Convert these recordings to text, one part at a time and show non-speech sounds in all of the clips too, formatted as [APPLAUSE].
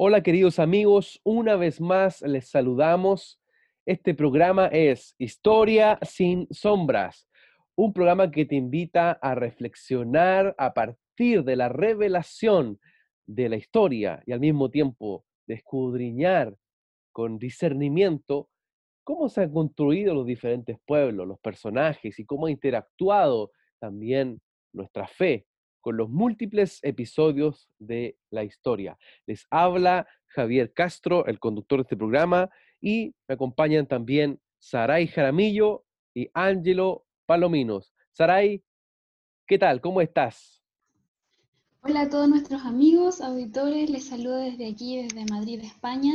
Hola queridos amigos, una vez más les saludamos. Este programa es Historia sin sombras, un programa que te invita a reflexionar a partir de la revelación de la historia y al mismo tiempo de escudriñar con discernimiento cómo se han construido los diferentes pueblos, los personajes y cómo ha interactuado también nuestra fe con los múltiples episodios de la historia. Les habla Javier Castro, el conductor de este programa, y me acompañan también Saray Jaramillo y Ángelo Palominos. Saray, ¿qué tal? ¿Cómo estás? Hola a todos nuestros amigos, auditores, les saludo desde aquí, desde Madrid, España.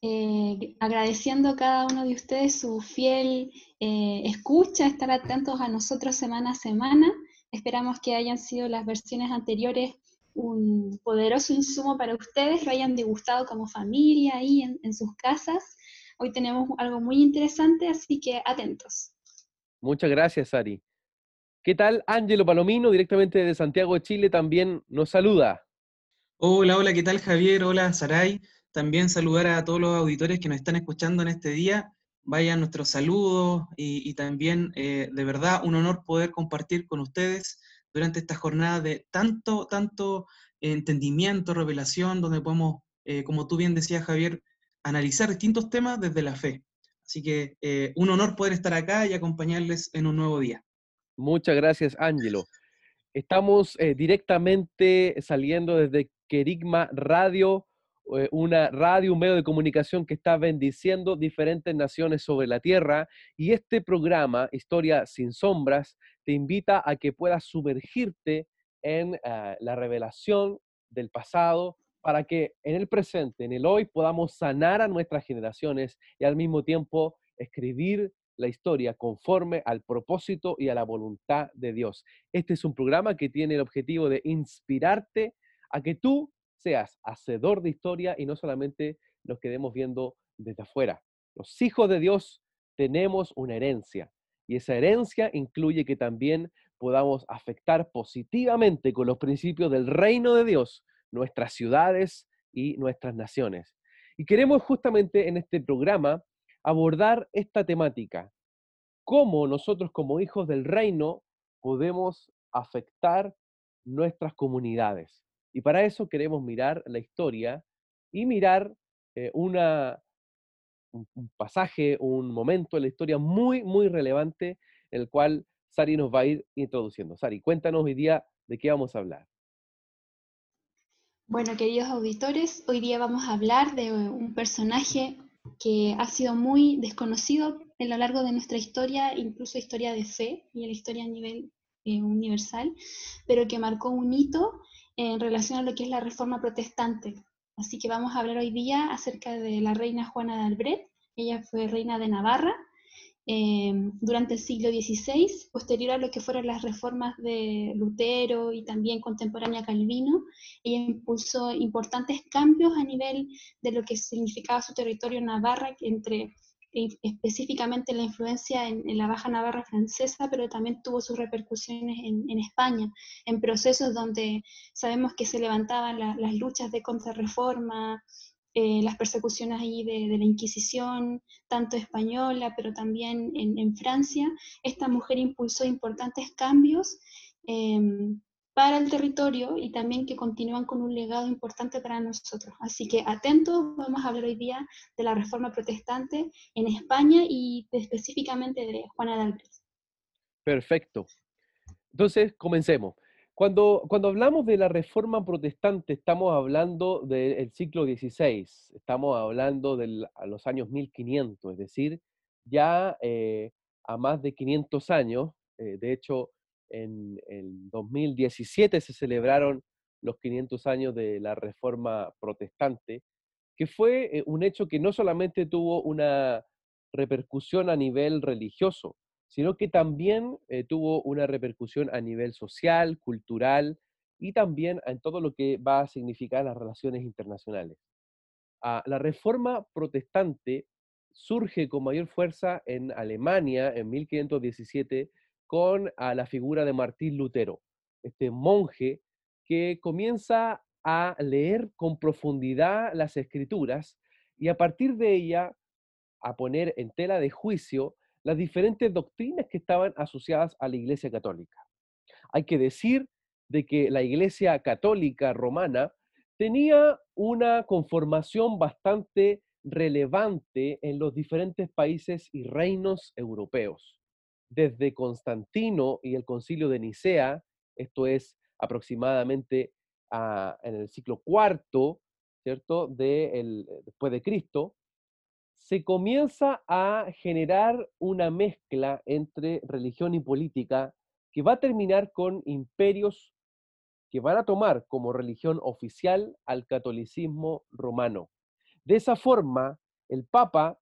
Eh, agradeciendo a cada uno de ustedes su fiel eh, escucha, estar atentos a nosotros semana a semana. Esperamos que hayan sido las versiones anteriores un poderoso insumo para ustedes, lo hayan degustado como familia ahí en, en sus casas. Hoy tenemos algo muy interesante, así que atentos. Muchas gracias, Ari. ¿Qué tal? Ángelo Palomino, directamente de Santiago de Chile, también nos saluda. Hola, hola, ¿qué tal Javier? Hola, Saray. También saludar a todos los auditores que nos están escuchando en este día. Vayan nuestros saludos y, también, eh, de verdad, un honor poder compartir con ustedes durante esta jornada de tanto, tanto entendimiento, revelación, donde podemos, eh, como tú bien decías, Javier, analizar distintos temas desde la fe. Así que eh, un honor poder estar acá y acompañarles en un nuevo día. Muchas gracias, Ángelo. Estamos directamente saliendo desde Querigma Radio una radio, un medio de comunicación que está bendiciendo diferentes naciones sobre la tierra. Y este programa, Historia sin Sombras, te invita a que puedas sumergirte en ah, la revelación del pasado para que en el presente, en el hoy, podamos sanar a nuestras generaciones y al mismo tiempo escribir la historia conforme al propósito y a la voluntad de Dios. Este es un programa que tiene el objetivo de inspirarte a que tú seas hacedor de historia y no solamente nos quedemos viendo desde afuera. Los hijos de Dios tenemos una herencia y esa herencia incluye que también podamos afectar positivamente con los principios del reino de Dios nuestras ciudades y nuestras naciones. Y queremos justamente en este programa abordar esta temática, cómo nosotros como hijos del reino podemos afectar nuestras comunidades. Y para eso queremos mirar la historia y mirar eh, una, un, pasaje, un momento en la historia muy, muy relevante, en el cual Sari nos va a ir introduciendo. Sari, cuéntanos hoy día de qué vamos a hablar. Bueno, queridos auditores, hoy día vamos a hablar de un personaje que ha sido muy desconocido a lo largo de nuestra historia, incluso historia de fe y la historia a nivel eh, universal, pero que marcó un hito en relación a lo que es la reforma protestante. Así que vamos a hablar hoy día acerca de la reina Juana de Albret. Ella fue reina de Navarra eh, durante el siglo XVI, posterior a lo que fueron las reformas de Lutero y también contemporánea Calvino. Ella impulsó importantes cambios a nivel de lo que significaba su territorio Navarra entre específicamente la influencia en, la Baja Navarra francesa, pero también tuvo sus repercusiones en, España, en procesos donde sabemos que se levantaban las luchas de contrarreforma, eh, las persecuciones allí de, la Inquisición, tanto española, pero también en, Francia. Esta mujer impulsó importantes cambios. Em, para el territorio y también que continúan con un legado importante para nosotros. Así que atentos, vamos a hablar hoy día de la reforma protestante en España y específicamente de Juana de Albret. Perfecto. Entonces, comencemos. Cuando, cuando hablamos de la reforma protestante, estamos hablando del siglo XVI, estamos hablando de los años 1500, es decir, ya eh, a más de 500 años. Eh, de hecho, en el 2017 se celebraron los 500 años de la Reforma Protestante, que fue eh, un hecho que no solamente tuvo una repercusión a nivel religioso, sino que también eh, tuvo una repercusión a nivel social, cultural y también en todo lo que va a significar las relaciones internacionales. Ah, la reforma protestante surge con mayor fuerza en Alemania en 1517 con a la figura de Martín Lutero, este monje que comienza a leer con profundidad las escrituras y a partir de ella a poner en tela de juicio las diferentes doctrinas que estaban asociadas a la Iglesia Católica. Hay que decir de que la Iglesia Católica Romana tenía una conformación bastante relevante en los diferentes países y reinos europeos. Desde Constantino y el concilio de Nicea, esto es aproximadamente ah, en el siglo IV, ¿cierto? De después de Cristo, se comienza a generar una mezcla entre religión y política que va a terminar con imperios que van a tomar como religión oficial al catolicismo romano. De esa forma, el Papa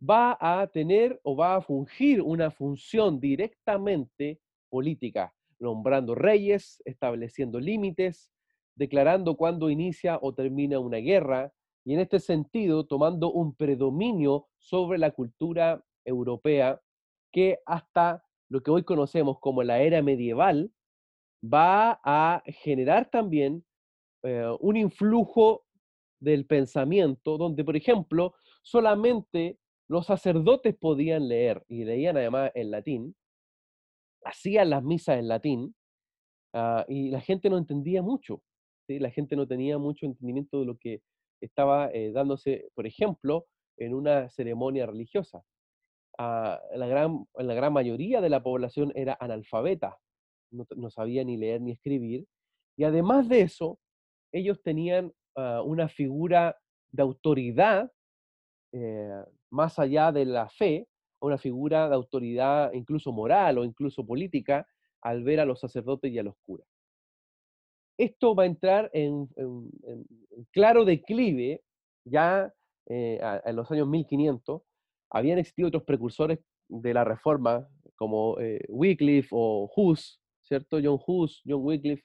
va a tener o va a fungir una función directamente política, nombrando reyes, estableciendo límites, declarando cuándo inicia o termina una guerra, y en este sentido tomando un predominio sobre la cultura europea que hasta lo que hoy conocemos como la era medieval va a generar también eh, un influjo del pensamiento donde, por ejemplo, solamente los sacerdotes podían leer y leían además en latín, hacían las misas en latín ah, y la gente no entendía mucho, la gente no tenía mucho entendimiento de lo que estaba eh, dándose, por ejemplo, en una ceremonia religiosa. Ah, la, gran, la gran mayoría de la población era analfabeta, no, sabía ni leer ni escribir, y además de eso, ellos tenían ah, una figura de autoridad eh, más allá de la fe, una figura de autoridad incluso moral o incluso política al ver a los sacerdotes y a los curas esto va a entrar en, claro declive ya eh, en los años 1500. Habían existido otros precursores de la reforma, como eh, Wycliffe o Hus, ¿cierto? John Hus, John Wycliffe,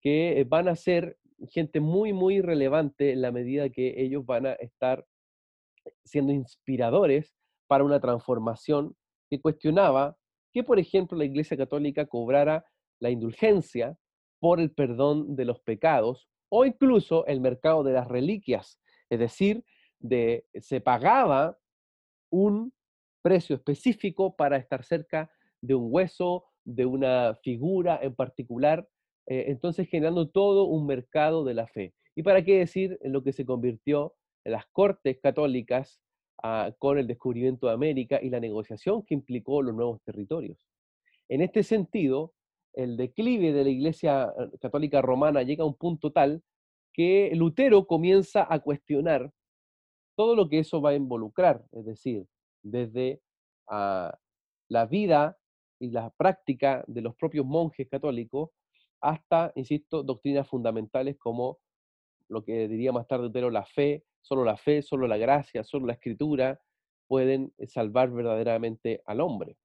que van a ser gente muy, muy relevante en la medida que ellos van a estar siendo inspiradores para una transformación que cuestionaba que, por ejemplo, la Iglesia Católica cobrara la indulgencia por el perdón de los pecados o incluso el mercado de las reliquias, es decir, de, se pagaba un precio específico para estar cerca de un hueso, de una figura en particular, eh, entonces generando todo un mercado de la fe. ¿Y para qué decir lo que se convirtió las cortes católicas ah, con el descubrimiento de América y la negociación que implicó los nuevos territorios? En este sentido, el declive de la Iglesia eh, Católica Romana llega a un punto tal que Lutero comienza a cuestionar todo lo que eso va a involucrar, es decir, desde ah, la vida y la práctica de los propios monjes católicos hasta, insisto, doctrinas fundamentales como lo que diría más tarde Lutero, la fe, solo la fe, solo la gracia, solo la escritura pueden salvar verdaderamente al hombre.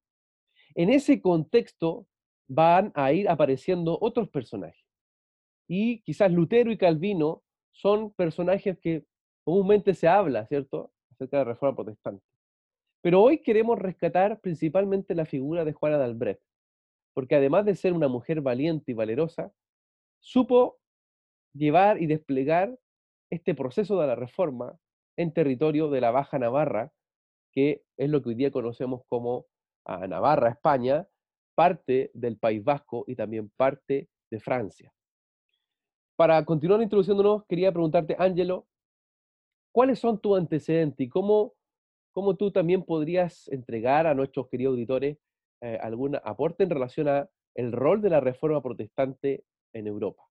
En ese contexto van a ir apareciendo otros personajes. Y quizás Lutero y Calvino son personajes que comúnmente se habla, ¿cierto?, acerca de la reforma protestante. Pero hoy queremos rescatar principalmente la figura de Juana de Albrecht, porque además de ser una mujer valiente y valerosa, supo llevar y desplegar este proceso de la reforma en territorio de la Baja Navarra, que es lo que hoy día conocemos como a Navarra, España, parte del País Vasco y también parte de Francia. Para continuar introduciéndonos, quería preguntarte, Ángelo, ¿cuáles son tus antecedentes y cómo, cómo tú también podrías entregar a nuestros queridos auditores eh, algún aporte en relación a el rol de la reforma protestante en Europa?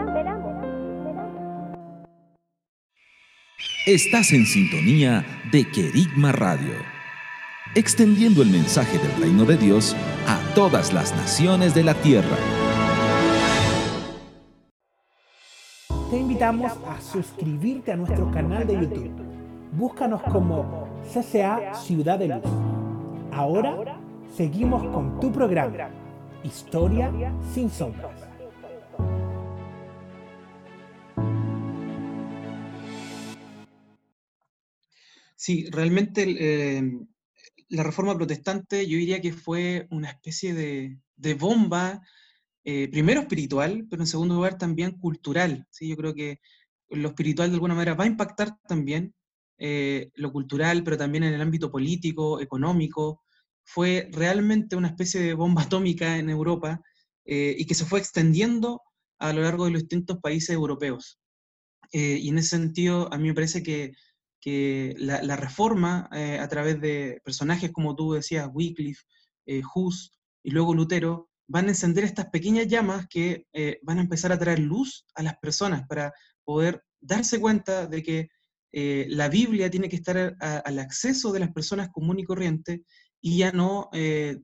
Estás en sintonía de Querigma Radio, extendiendo el mensaje del reino de Dios a todas las naciones de la tierra. Te invitamos a suscribirte a nuestro canal de YouTube. Búscanos como CCA Ciudad de Luz. Ahora seguimos con tu programa, Historia sin sombras. Sí, realmente eh, la reforma protestante yo diría que fue una especie de, bomba, eh, primero espiritual, pero en segundo lugar también cultural. ¿sí? Yo creo que lo espiritual de alguna manera va a impactar también eh, lo cultural, pero también en el ámbito político, económico. Fue realmente una especie de bomba [LAUGHS] atómica en Europa y que se fue extendiendo a lo largo de los distintos países europeos. y en ese sentido, a mí me parece que que la, reforma, eh, a través de personajes como tú decías, Wycliffe, eh, Hus y luego Lutero, van a encender estas pequeñas llamas que eh, van a empezar a traer luz a las personas para poder darse cuenta de que la Biblia tiene que estar al acceso de las personas común y corriente y ya no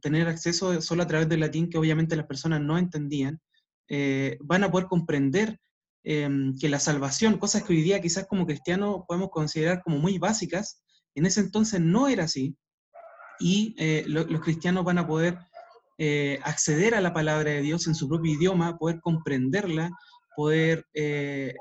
tener acceso solo a través del latín que obviamente las personas no entendían. van a poder comprender Em, que la salvación, cosas que hoy día quizás como cristianos podemos considerar como muy básicas, en ese entonces no era así, y eh, los cristianos van a poder eh, acceder a la palabra de Dios en su propio idioma, poder comprenderla, poder eh,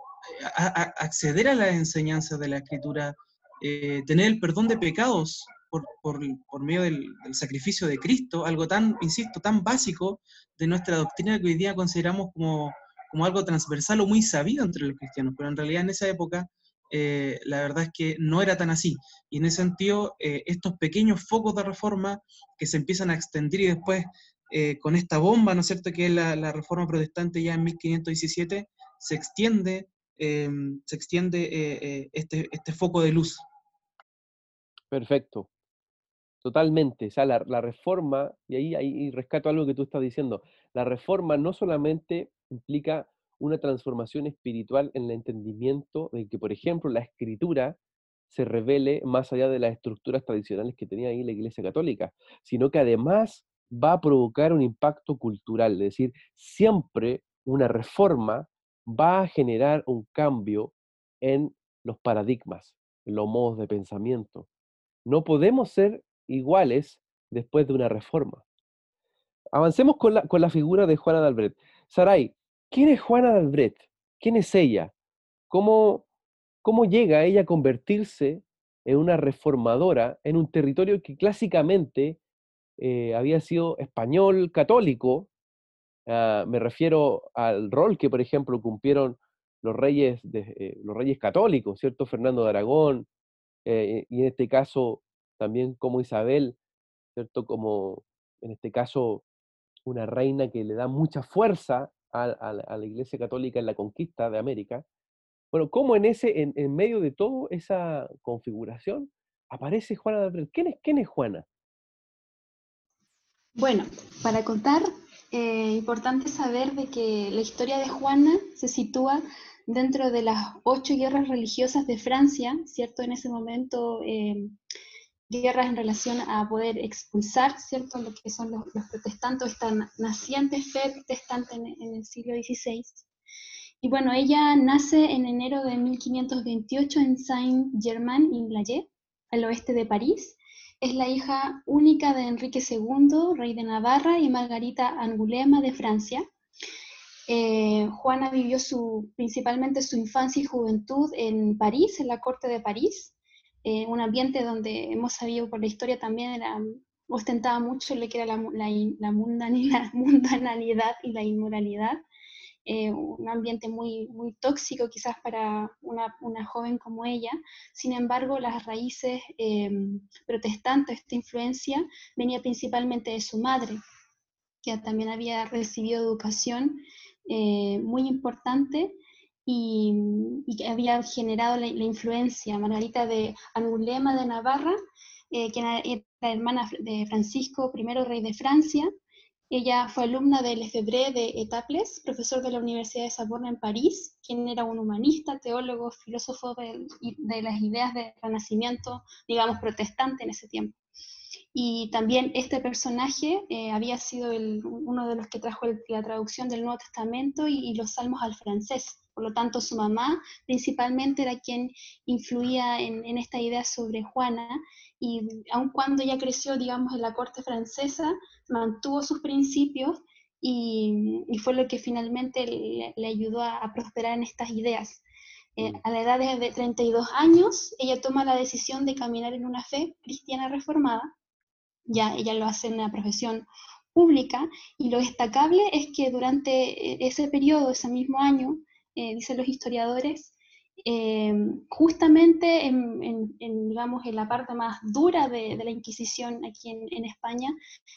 acceder a las enseñanzas de la escritura, tener el perdón de pecados por, por, medio del, del, sacrificio de Cristo, algo tan, insisto, tan básico de nuestra doctrina que hoy día consideramos como como algo transversal o muy sabido entre los cristianos, pero en realidad en esa época eh, la verdad es que no era tan así. Y en ese sentido, eh, estos pequeños focos de reforma que se empiezan a extender y después eh, con esta bomba, ¿no es cierto?, que es la, reforma protestante ya en 1517, se extiende, se extiende este, este foco de luz. Perfecto. Totalmente. O sea, la, la reforma, y ahí, ahí rescato algo que tú estás diciendo, la reforma no solamente implica una transformación espiritual en el entendimiento de que, por ejemplo, la escritura se revele más allá de las estructuras tradicionales que tenía ahí la Iglesia Católica, sino que además va a provocar un impacto cultural, es decir, siempre una reforma va a generar un cambio en los paradigmas, en los modos de pensamiento. No podemos ser iguales después de una reforma. Avancemos con la, con la figura de Juana de Albret. Saray, ¿quién es Juana de Albret? ¿Quién es ella? ¿Cómo, ¿Cómo llega ella a convertirse en una reformadora en un territorio que clásicamente eh, había sido español católico? Ah, me refiero al rol que, por ejemplo, cumplieron los reyes, de, eh, los reyes católicos, ¿cierto? Fernando de Aragón, eh, y en este caso también como Isabel, ¿cierto? Como en este caso una reina que le da mucha fuerza a, la Iglesia Católica en la conquista de América. Bueno, ¿cómo en, ese, en, medio de toda esa configuración aparece Juana de es, quién es Juana? Bueno, para contar, eh, importante saber de que la historia de Juana se sitúa dentro de las ocho guerras religiosas de Francia, ¿cierto? En ese momento eh, guerras en relación a poder expulsar, ¿cierto?, lo que son los, protestantes, esta naciente fe protestante en, el siglo XVI. Y bueno, ella nace en enero de 1528 en Saint-Germain-en-Laye, al oeste de París. Es la hija única de Enrique II, rey de Navarra, y Margarita Angulema de Francia. Eh, Juana vivió su, principalmente su infancia y juventud en París, en la corte de París, eh, un ambiente donde hemos sabido por la historia también era, ostentaba mucho lo que era la, la, la, [LAUGHS] mundanalidad y la inmoralidad. Eh, un ambiente muy, muy tóxico quizás para una, una, joven como ella. Sin embargo, las raíces eh, protestantes, esta influencia, venía principalmente de su madre, que también había recibido educación muy importante y, que había generado la, influencia, Margarita de Angulema de Navarra, eh, que era, hermana de Francisco I, rey de Francia. Ella fue alumna de Lefebvre de Etaples, profesor de la Universidad de Saborna en París, quien era un humanista, teólogo, filósofo de, de las ideas del Renacimiento, digamos, protestante en ese tiempo. Y también este personaje eh, había sido uno de los que trajo la traducción del Nuevo Testamento y, los salmos al francés. Por lo tanto, su mamá principalmente era quien influía en, esta idea sobre Juana y aun cuando ella creció, digamos, en la corte francesa, mantuvo sus principios y, fue lo que finalmente le, ayudó a, prosperar en estas ideas. Eh, mm. a la edad de 32 años, ella toma la decisión de caminar en una fe cristiana reformada ya ella lo hace en una profesión pública, y lo destacable es que durante eh, ese periodo, ese mismo año, eh, dicen los historiadores, eh, justamente en, digamos, en la parte más dura de, la Inquisición aquí en, España,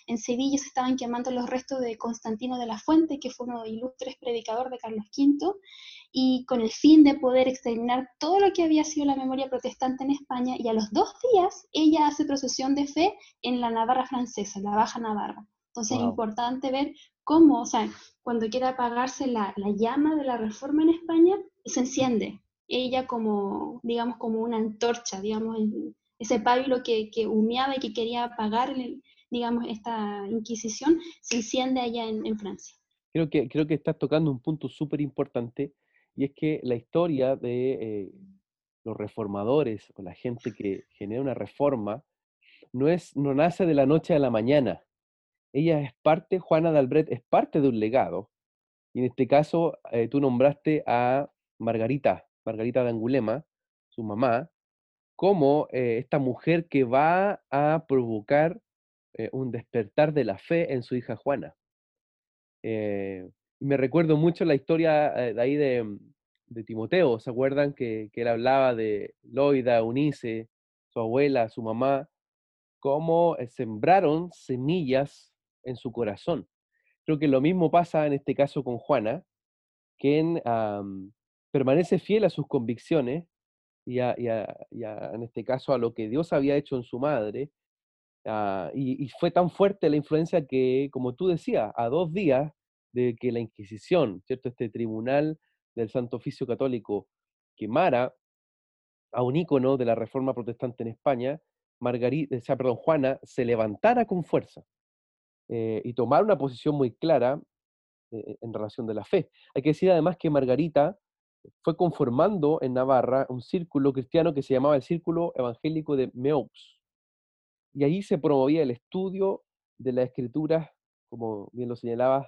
en Sevilla se estaban quemando los restos de Constantino de la Fuente, que fue uno de los ilustres predicador de Carlos V, y con el fin de poder exterminar todo lo que había sido la memoria protestante en España, y a los dos días ella hace procesión de fe en la Navarra francesa, la Baja Navarra. Entonces es importante ver cómo, o sea, cuando quiera apagarse la, la llama de la reforma en España, se enciende. Ella como, digamos, como una antorcha, digamos, ese pábilo que, que humeaba y que quería apagar, digamos, esta Inquisición, se enciende allá en, en Francia. Creo que, creo que estás tocando un punto súper importante y es que la historia de eh, los reformadores o la gente que genera una reforma no, es, no nace de la noche a la mañana. Ella es parte, Juana de es parte de un legado. Y en este caso, eh, tú nombraste a Margarita, Margarita de Angulema, su mamá, como eh, esta mujer que va a provocar un despertar de la fe en su hija Juana me recuerdo mucho la historia eh, de ahí mm, de, Timoteo, ¿se acuerdan? Que, él hablaba de Loida, Eunice, su abuela, su mamá, cómo eh, sembraron semillas en su corazón. Creo que lo mismo pasa en este caso con Juana, quien permanece fiel a sus convicciones y, en este caso a lo que Dios había hecho en su madre. Ah, y, fue tan fuerte la influencia que, como tú decías, a dos días de que la Inquisición, ¿cierto? Este tribunal del Santo Oficio Católico quemara a un ícono de la Reforma Protestante en España, Margarita, o sea, perdón, Juana se levantara con fuerza eh, y tomara una posición muy clara eh, en relación de la fe. Hay que decir además que Margarita fue conformando en Navarra un círculo cristiano que se llamaba el Círculo Evangélico de Meaux. Y ahí se promovía el estudio de las escrituras, como bien lo señalabas,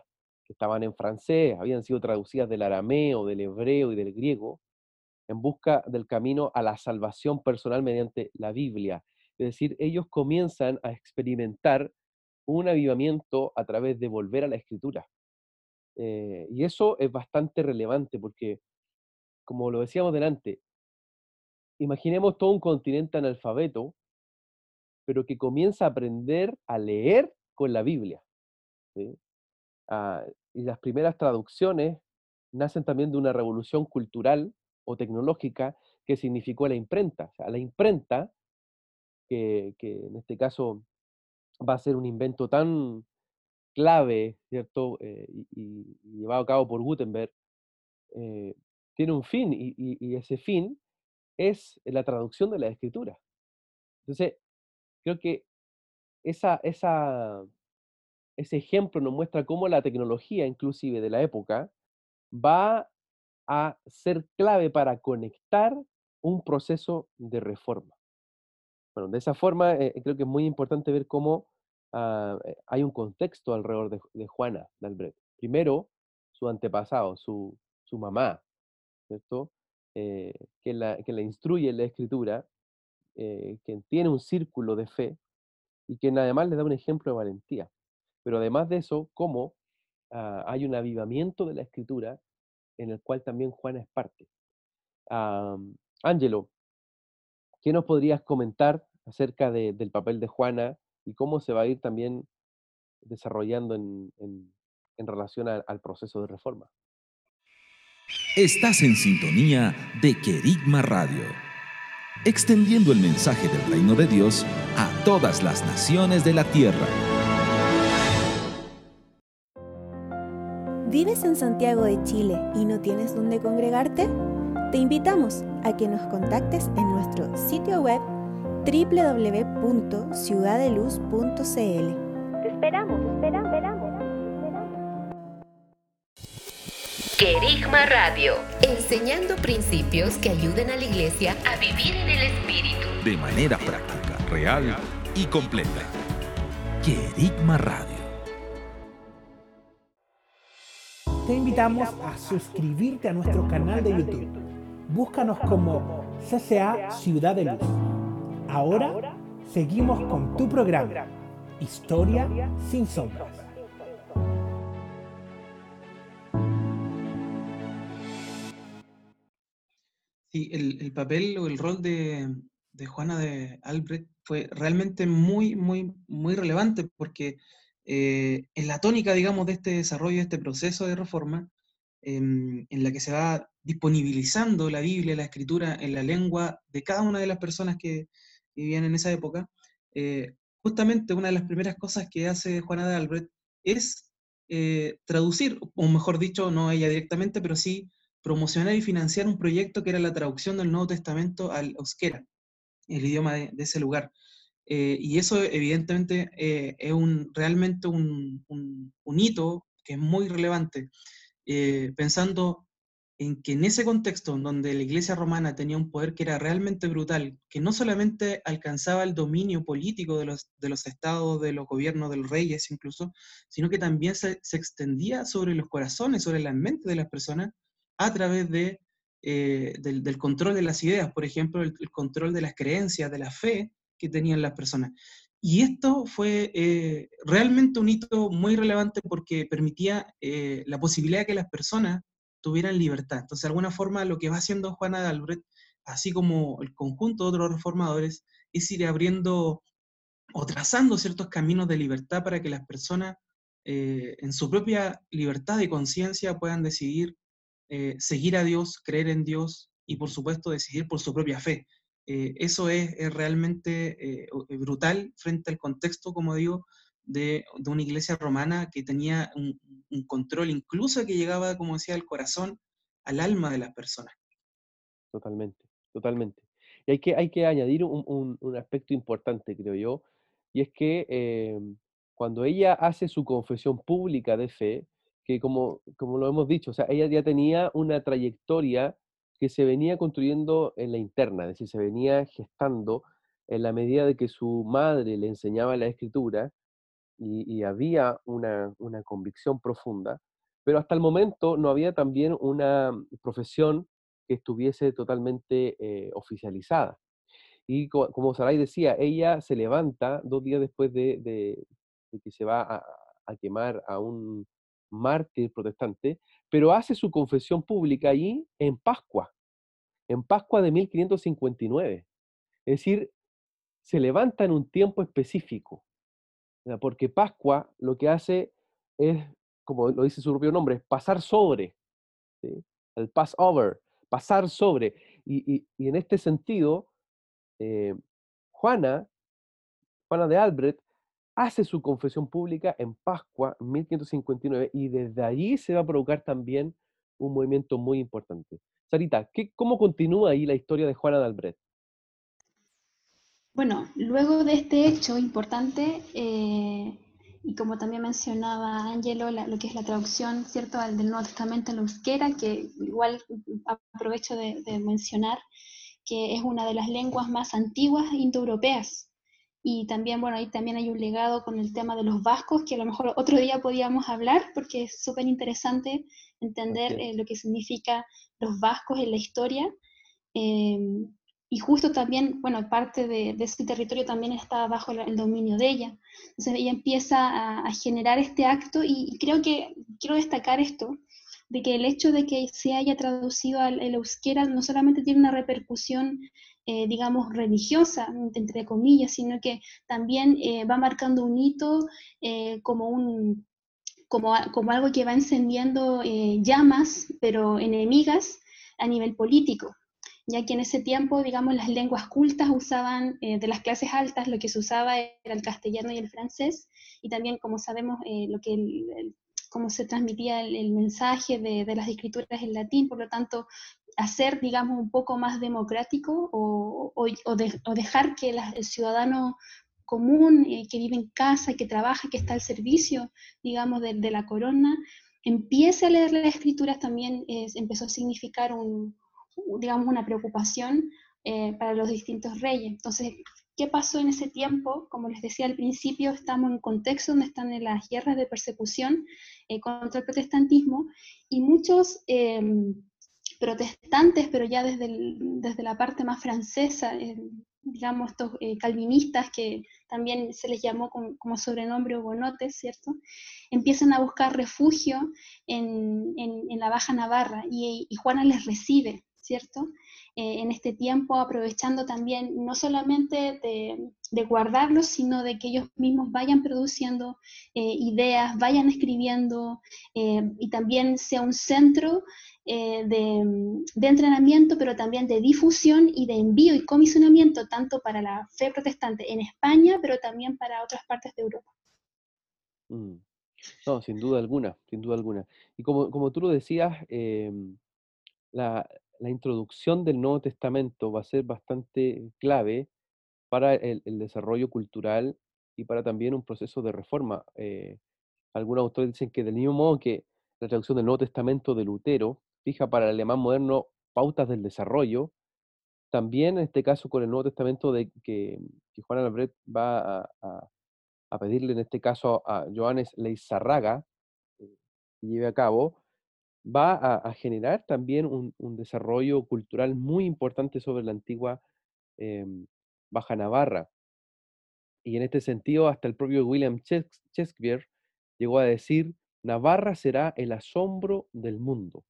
estaban en francés, habían sido traducidas del arameo, del hebreo y del griego, en busca del camino a la salvación personal mediante la Biblia. Es decir, ellos comienzan a experimentar un avivamiento a través de volver a la escritura. Eh, y eso es bastante relevante porque, como lo decíamos delante, imaginemos todo un continente analfabeto, pero que comienza a aprender a leer con la Biblia. Ah, y las primeras traducciones nacen también de una revolución cultural o tecnológica que significó la imprenta. O la imprenta, que, en este caso va a ser un invento tan clave, ¿cierto? Eh, y, llevado a cabo por Gutenberg, eh, tiene un fin y, ese fin es la traducción de la escritura. Entonces, creo que esa, esa ese ejemplo nos muestra cómo la tecnología, inclusive de la época, va a ser clave para conectar un proceso de reforma. Bueno, de esa forma eh, creo que es muy importante ver cómo ah, eh, hay un contexto alrededor de, Juana de Albrecht. Primero, su antepasado, su, mamá, ¿cierto? Eh, que, la, que la instruye en la escritura, quien tiene un círculo de fe y quien además le da un ejemplo de valentía. Pero además de eso, cómo ah, hay un avivamiento de la escritura en el cual también Juana es parte. Ángelo, ¿qué nos podrías comentar acerca del papel de Juana y cómo se va a ir también desarrollando en, relación al proceso de reforma? Estás en sintonía de Querigma Radio, extendiendo el mensaje del reino de Dios a todas las naciones de la tierra. ¿Vives en Santiago de Chile y no tienes dónde congregarte? Te invitamos a que nos contactes en nuestro sitio web www.ciudadeluz.cl. Te esperamos, esperamos, esperamos. Querigma Radio, enseñando principios que ayuden a la iglesia a vivir en el Espíritu. De manera práctica, real y completa. Querigma Radio. Te invitamos a suscribirte a nuestro canal de YouTube. Búscanos como CCA Ciudad de Luz. Ahora seguimos con tu programa, Historia sin sombras. Sí, el, papel o el rol de, Juana de Albrecht fue realmente muy, muy, muy relevante porque eh, en la tónica, digamos, de este desarrollo, de este proceso de reforma, em, en la que se va disponibilizando la Biblia, la escritura en la lengua de cada una de las personas que, vivían en esa época, eh, justamente una de las primeras cosas que hace Juana de Albrecht es eh, traducir, o mejor dicho, no ella directamente, pero sí promocionar y financiar un proyecto que era la traducción del Nuevo Testamento al euskera, el idioma de, ese lugar. Eh, y eso evidentemente es un, realmente un, hito que es muy relevante, pensando en que en ese contexto donde la Iglesia romana tenía un poder que era realmente brutal, que no solamente alcanzaba el dominio político de los, de los estados, de los gobiernos, de los reyes incluso, sino que también se, se extendía sobre los corazones, sobre las mentes de las personas, a través de, eh, del, control de las ideas, por ejemplo, el, control de las creencias, de la fe que tenían las personas. Y esto fue eh, realmente un hito muy relevante porque permitía eh, la posibilidad de que las personas tuvieran libertad. Entonces, de alguna forma, lo que va haciendo Juana de Albrecht, así como el conjunto de otros reformadores, es ir abriendo o trazando ciertos caminos de libertad para que las personas, en su propia libertad de conciencia, puedan decidir eh, seguir a Dios, creer en Dios y por supuesto decidir por su propia fe. Eh, eso es, realmente eh, brutal frente al contexto, como digo, de, una iglesia romana que tenía un, control incluso que llegaba, como decía, al corazón, al alma de las personas. Totalmente, totalmente. Y hay que, hay que añadir un, aspecto importante, creo yo, y es que cuando ella hace su confesión pública de fe, que como, como lo hemos dicho, o sea, ella ya tenía una trayectoria que se venía construyendo en la interna, es decir, se venía gestando en la medida de que su madre le enseñaba la escritura y, había una, una, convicción profunda, pero hasta el momento no había también una profesión que estuviese totalmente eh, oficializada. Y como Saray decía, ella se levanta dos días después de, de, que se va a, a quemar a un, mártir protestante, pero hace su confesión pública ahí en Pascua, en Pascua de 1559. Es decir, se levanta en un tiempo específico, porque Pascua lo que hace es, como lo dice su propio nombre, pasar sobre, el Passover, pasar sobre. Y, en este sentido, eh, Juana, Juana de Albrecht, hace su confesión pública en Pascua 1559 y desde allí se va a provocar también un movimiento muy importante. Sarita, ¿qué, ¿cómo continúa ahí la historia de Juana de Albrecht? Bueno, luego de este hecho importante, eh, y como también mencionaba Angelo, lo que es la traducción ¿cierto? del Nuevo Testamento en la euskera, que igual aprovecho de, de mencionar, que es una de las lenguas más antiguas indoeuropeas. Y también, bueno, ahí también hay un legado con el tema de los vascos, que a lo mejor otro día podíamos hablar, porque es súper interesante entender eh, lo que significa los vascos en la historia. Em, y justo también, bueno, parte de, ese territorio también está bajo el dominio de ella. Entonces ella empieza a, generar este acto y, creo que quiero destacar esto, de que el hecho de que se haya traducido al euskera no solamente tiene una repercusión eh, digamos, religiosa, entre comillas, sino que también eh, va marcando un hito eh, como un como, como algo que va encendiendo eh, llamas, pero enemigas a nivel político, ya que en ese tiempo, digamos, las lenguas cultas usaban, eh, de las clases altas, lo que se usaba era el castellano y el francés, y también, como sabemos, eh, lo que cómo se transmitía el, mensaje de, de, las escrituras en latín, por lo tanto, hacer, digamos, un poco más democrático o, o, dejar que el ciudadano común, eh, que vive en casa, que trabaja, que está al servicio, digamos, de, la corona, empiece a leer las escrituras también empezó a significar un, digamos, una preocupación eh, para los distintos reyes. Entonces, ¿qué pasó en ese tiempo? Como les decía al principio, estamos en un contexto donde están en las guerras de persecución eh, contra el protestantismo y muchos em, protestantes, pero ya desde, desde la parte más francesa, digamos, estos eh, calvinistas que también se les llamó como sobrenombre hugonotes, ¿cierto? Empiezan a buscar refugio en, en, la Baja Navarra y, y, Juana les recibe, ¿cierto? Eh, en este tiempo, aprovechando también no solamente de, guardarlos, sino de que ellos mismos vayan produciendo eh, ideas, vayan escribiendo y también sea un centro eh, de, entrenamiento, pero también de difusión y de envío y comisionamiento, tanto para la fe protestante en España, pero también para otras partes de Europa. Mm. No, sin duda alguna, sin duda alguna. Y como, como tú lo decías, em, la, la, introducción del Nuevo Testamento va a ser bastante clave para el, desarrollo cultural y para también un proceso de reforma. Eh, algunos autores dicen que del mismo modo que la traducción del Nuevo Testamento de Lutero fija para el alemán moderno pautas del desarrollo. También en este caso con el Nuevo Testamento de que, que Juan Albrecht va a, a, pedirle en este caso a Johannes Leizarraga eh, que lleve a cabo, va a, generar también un, desarrollo cultural muy importante sobre la antigua em, Baja Navarra. Y en este sentido, hasta el propio William Shakespeare llegó a decir, Navarra será el asombro del mundo.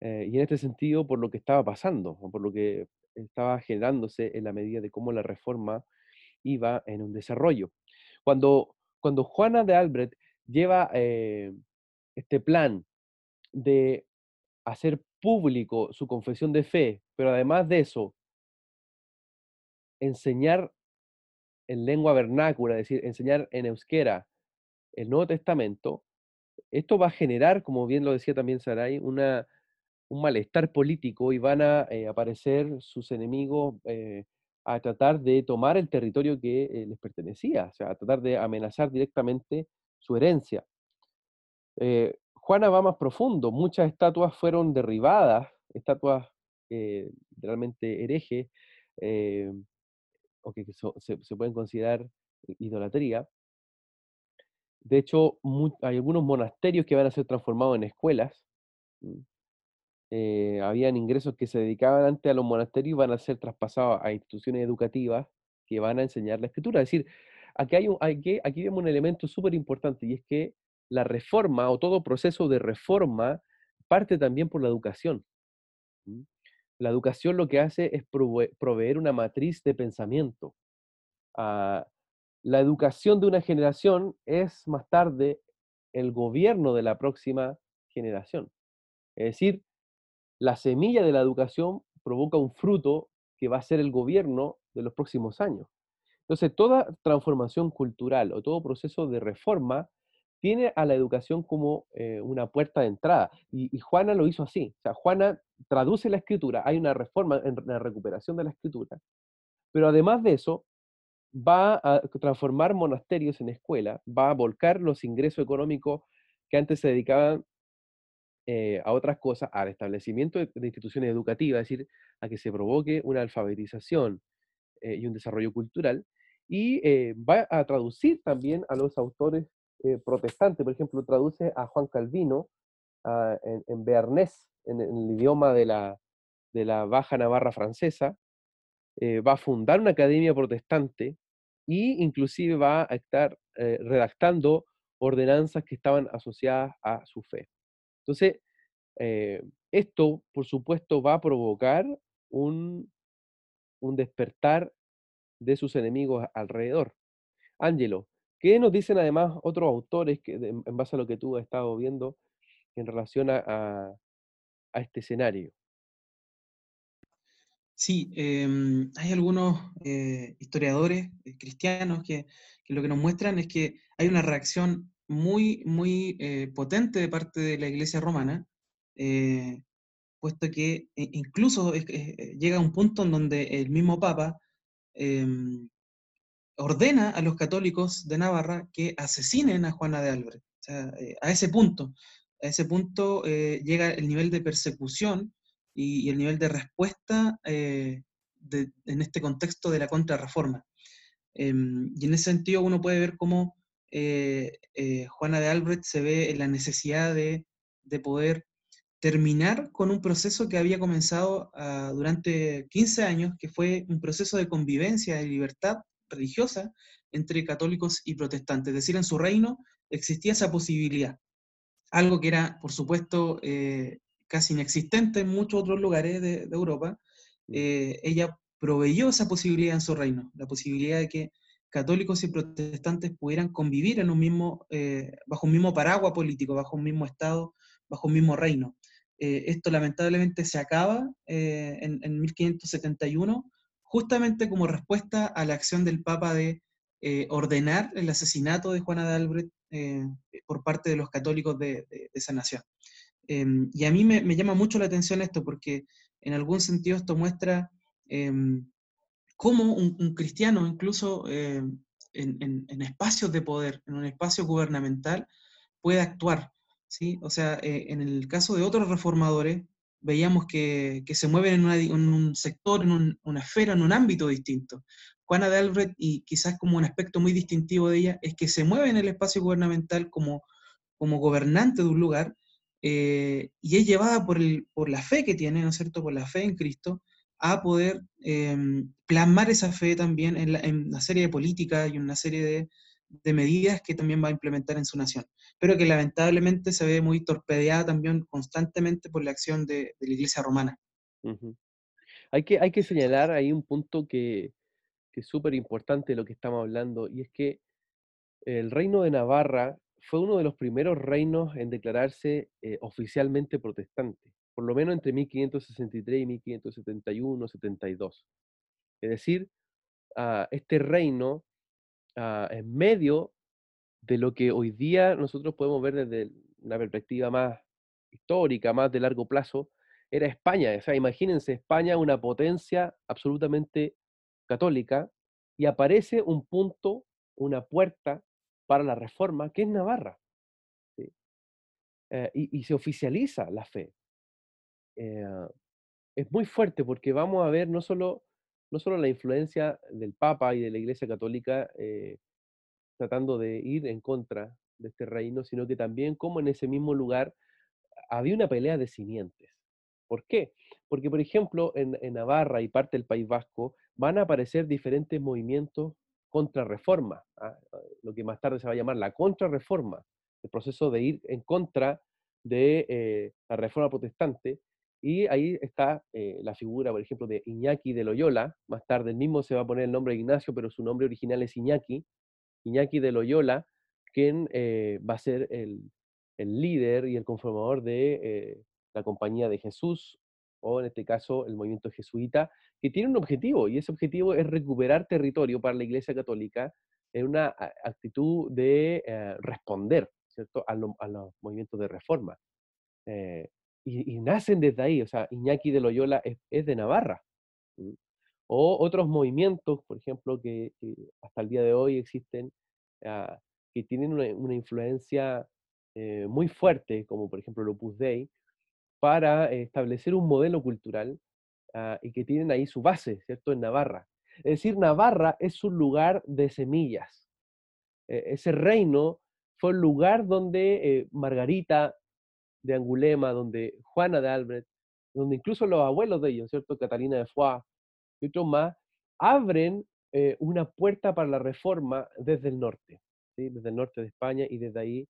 Eh, y en este sentido, por lo que estaba pasando, o por lo que estaba generándose en la medida de cómo la reforma iba en un desarrollo. Cuando, cuando Juana de Albrecht lleva eh, este plan de hacer público su confesión de fe, pero además de eso, enseñar en lengua vernácula, es decir, enseñar en euskera el Nuevo Testamento, esto va a generar, como bien lo decía también Saray, una, un malestar político y van a eh, aparecer sus enemigos eh, a tratar de tomar el territorio que eh, les pertenecía, o sea, a tratar de amenazar directamente su herencia. Juana va más profundo, muchas estatuas fueron derribadas, estatuas realmente herejes, o que se, se, pueden considerar idolatría. De hecho, hay algunos monasterios que van a ser transformados en escuelas. Eh, habían ingresos que se dedicaban antes a los monasterios y van a ser traspasados a instituciones educativas que van a enseñar la escritura. Es decir, aquí, hay un, aquí, aquí vemos un elemento súper importante y es que la reforma o todo proceso de reforma parte también por la educación. La educación lo que hace es proveer una matriz de pensamiento. Ah, la educación de una generación es más tarde el gobierno de la próxima generación. Es decir, la semilla de la educación provoca un fruto que va a ser el gobierno de los próximos años. Entonces, toda transformación cultural o todo proceso de reforma tiene a la educación como eh, una puerta de entrada. Y, Juana lo hizo así. O sea, Juana traduce la escritura, hay una reforma en la recuperación de la escritura, pero además de eso, va a transformar monasterios en escuelas, va a volcar los ingresos económicos que antes se dedicaban eh, a otras cosas, al establecimiento de, instituciones educativas, es decir, a que se provoque una alfabetización eh, y un desarrollo cultural, y va a traducir también a los autores protestantes, por ejemplo, traduce a Juan Calvino ah, en, en Bearnés, en, el idioma de la, de la Baja Navarra francesa, va a fundar una academia protestante e inclusive va a estar redactando ordenanzas que estaban asociadas a su fe. Entonces, eh, esto, por supuesto, va a provocar un, un despertar de sus enemigos alrededor. Ángelo, ¿Qué nos dicen además otros autores que, en base a lo que tú has estado viendo en relación a, este escenario? Sí, em, hay algunos eh, historiadores eh, cristianos que, lo que nos muestran es que hay una reacción muy, muy eh, potente de parte de la Iglesia romana, puesto que incluso llega a un punto en donde el mismo Papa em, ordena a los católicos de Navarra que asesinen a Juana de Albrecht. Eh, a ese punto, a ese punto eh, llega el nivel de persecución y, el nivel de respuesta eh, en este contexto de la contrarreforma. Em, y en ese sentido uno puede ver cómo Juana de Albrecht se ve en la necesidad de, poder terminar con un proceso que había comenzado ah, durante 15 años, que fue un proceso de convivencia, de libertad religiosa entre católicos y protestantes. Es decir, en su reino existía esa posibilidad. Algo que era, por supuesto, eh, casi inexistente en muchos otros lugares de, Europa. Mm. Eh, ella proveyó esa posibilidad en su reino, la posibilidad de que católicos y protestantes pudieran convivir en un mismo, eh, bajo un mismo paraguas político, bajo un mismo Estado, bajo un mismo reino. esto lamentablemente se acaba en, en, 1571 justamente como respuesta a la acción del Papa de eh, ordenar el asesinato de Juana de Albrecht eh, por parte de los católicos de, esa nación. Em, y a mí me, llama mucho la atención esto porque en algún sentido esto muestra em, cómo un, cristiano, incluso em, en, espacios de poder, en un espacio gubernamental, puede actuar. ¿sí? O sea, eh, en el caso de otros reformadores, veíamos que, se mueven en, un sector, en una esfera, en un ámbito distinto. Juana de Albrecht, y quizás como un aspecto muy distintivo de ella, es que se mueve en el espacio gubernamental como, como gobernante de un lugar eh, y es llevada por, el, por la fe que tiene, ¿no es cierto?, por la fe en Cristo, a poder em, plasmar esa fe también en, la, en, una serie de políticas y una serie de, de medidas que también va a implementar en su nación, pero que lamentablemente se ve muy torpedeada también constantemente por la acción de, la Iglesia romana. hay, que, hay que señalar ahí un punto que, es súper importante lo que estamos hablando, y es que el reino de Navarra fue uno de los primeros reinos en declararse eh, oficialmente protestante, por lo menos entre 1563 y 1571, 72. Es decir, ah, este reino Ah, en medio de lo que hoy día nosotros podemos ver desde una perspectiva más histórica, más de largo plazo, era España. O sea, imagínense, España, una potencia absolutamente católica, y aparece un punto, una puerta para la reforma, que es Navarra. Eh, y, se oficializa la fe. Eh, es muy fuerte porque vamos a ver no solo no solo la influencia del Papa y de la Iglesia Católica eh, tratando de ir en contra de este reino, sino que también como en ese mismo lugar había una pelea de simientes. ¿Por qué? Porque, por ejemplo, en, Navarra y parte del País Vasco van a aparecer diferentes movimientos contra reforma, ¿ah? lo que más tarde se va a llamar la contrarreforma, el proceso de ir en contra de eh, la reforma protestante, y ahí está eh, la figura, por ejemplo, de Iñaki de Loyola. Más tarde el mismo se va a poner el nombre de Ignacio, pero su nombre original es Iñaki. Iñaki de Loyola, quien eh, va a ser el, líder y el conformador de eh, la Compañía de Jesús, o en este caso el movimiento jesuita, que tiene un objetivo, y ese objetivo es recuperar territorio para la Iglesia Católica en una actitud de responder ¿cierto? A, los movimientos de reforma y, nacen desde ahí, o sea, Iñaki de Loyola es, de Navarra. O otros movimientos, por ejemplo, que, hasta el día de hoy existen, ah, que tienen una, influencia eh, muy fuerte, como por ejemplo el Opus Dei, para establecer un modelo cultural ah, y que tienen ahí su base, ¿cierto?, en Navarra. Es decir, Navarra es un lugar de semillas. E, ese reino fue el lugar donde eh, Margarita de Angulema, donde Juana de Albrecht, donde incluso los abuelos de ellos, ¿cierto? Catalina de Foix y otros más, abren eh, una puerta para la reforma desde el norte, ¿sí? desde el norte de España y desde ahí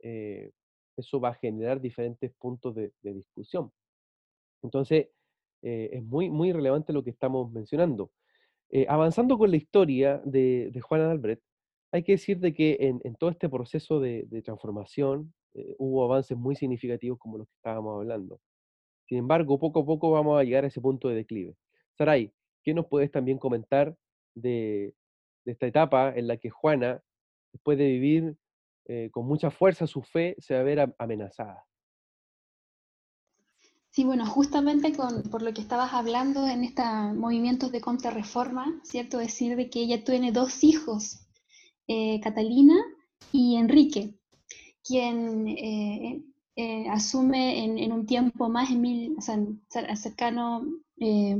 eh, eso va a generar diferentes puntos de, discusión. Entonces, eh, es muy, muy relevante lo que estamos mencionando. avanzando con la historia de, Juana de Albrecht, hay que decir de que en, todo este proceso de, transformación eh, hubo avances muy significativos como los que estábamos hablando. Sin embargo, poco a poco vamos a llegar a ese punto de declive. Saray, ¿qué nos puedes también comentar de, esta etapa en la que Juana, después de vivir eh, con mucha fuerza su fe, se va a ver amenazada? Sí, bueno, justamente con, por lo que estabas hablando en estos movimientos de contrarreforma, ¿cierto? Decir de que ella tiene dos hijos, eh, Catalina y Enrique, quien eh, eh, asume en, un tiempo más, sea, cercano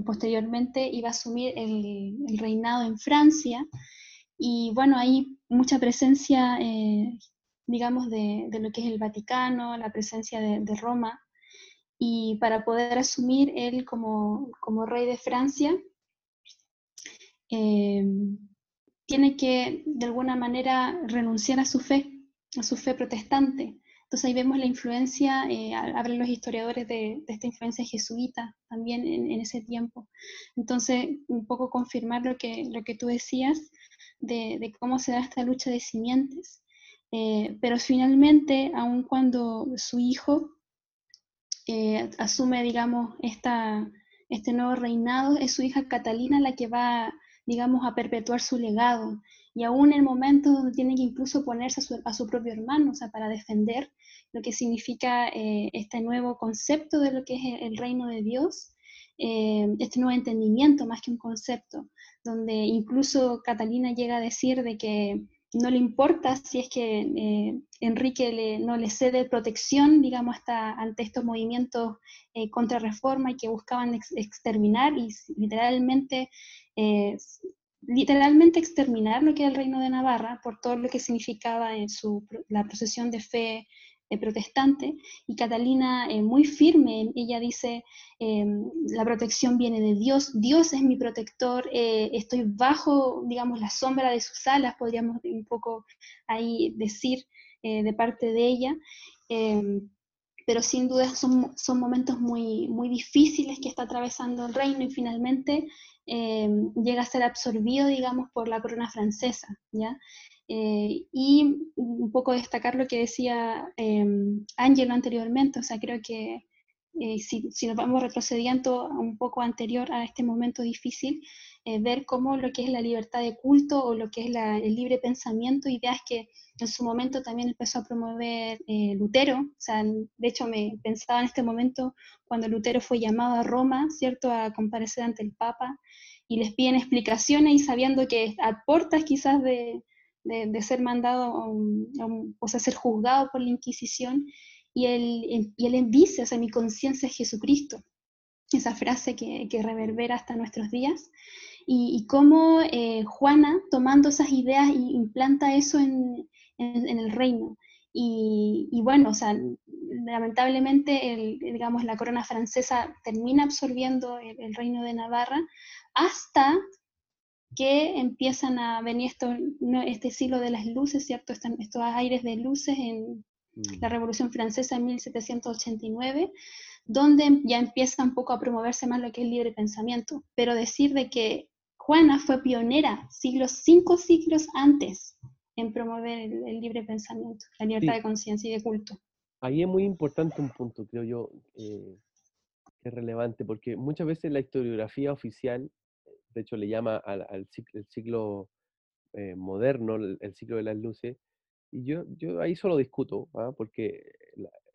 posteriormente, iba a asumir el, reinado en Francia. Y bueno, hay mucha presencia, digamos, de, lo que es el Vaticano, la presencia de Roma y para poder asumir él como, rey de Francia, eh, tiene que de alguna manera renunciar a su fe, a su fe protestante. Entonces ahí vemos la influencia, eh, hablan los historiadores de, esta influencia jesuita también en, ese tiempo. Entonces, un poco confirmar lo que, lo que tú decías de, cómo se da esta lucha de simientes. Eh, pero finalmente, aun cuando su hijo eh, asume, digamos, esta, este nuevo reinado, es su hija Catalina la que va, digamos, a perpetuar su legado. Y aún en momentos donde tiene que incluso ponerse a su, propio hermano, o sea, para defender lo que significa eh, este nuevo concepto de lo que es el, reino de Dios, eh, este nuevo entendimiento más que un concepto, donde incluso Catalina llega a decir de que no le importa si es que eh, Enrique no le cede protección, digamos, hasta, ante estos movimientos eh, contra reforma y que buscaban exterminar y literalmente, eh, literalmente exterminar lo que era el reino de Navarra por todo lo que significaba en su, la procesión de fe protestante, y Catalina eh, muy firme, ella dice, em, la protección viene de Dios, Dios es mi protector, eh, estoy bajo, digamos, la sombra de sus alas, podríamos un poco ahí decir eh, de parte de ella, em, pero sin duda son, son momentos muy, muy difíciles que está atravesando el reino y finalmente em, llega a ser absorbido, digamos, por la corona francesa, ¿ya? Eh, y un poco destacar lo que decía eh, Ángelo anteriormente, o sea, creo que eh, si, si, nos vamos retrocediendo un poco anterior a este momento difícil, ver cómo lo que es la libertad de culto o lo que es el libre pensamiento, ideas que en su momento también empezó a promover Lutero, o sea, de hecho me pensaba en este momento cuando Lutero fue llamado a Roma, ¿cierto?, a comparecer ante el Papa, y les piden explicaciones y sabiendo que a puertas quizás de, de, ser mandado, o sea, ser juzgado por la Inquisición, y él, y él dice, o sea, mi conciencia es Jesucristo, esa frase que, que reverbera hasta nuestros días, y, y cómo eh, Juana, tomando esas ideas, implanta eso en, en, el reino. Y, y, bueno, o sea, lamentablemente, el, digamos, la corona francesa termina absorbiendo el, el, reino de Navarra hasta que empiezan a venir esto, este siglo de las luces, ¿cierto? estos aires de luces en la mm. Revolución Francesa en 1789, donde ya empieza un poco a promoverse más lo que es el libre pensamiento. Pero decir de que Juana fue pionera siglos, cinco siglos antes en promover el, libre pensamiento, la libertad de conciencia y de culto. Ahí es muy importante un punto, creo yo, eh, que es relevante, porque muchas veces la historiografía oficial de hecho le llama al, al ciclo, eh, moderno, el, ciclo de las luces, y yo, yo ahí solo discuto, ¿ah? porque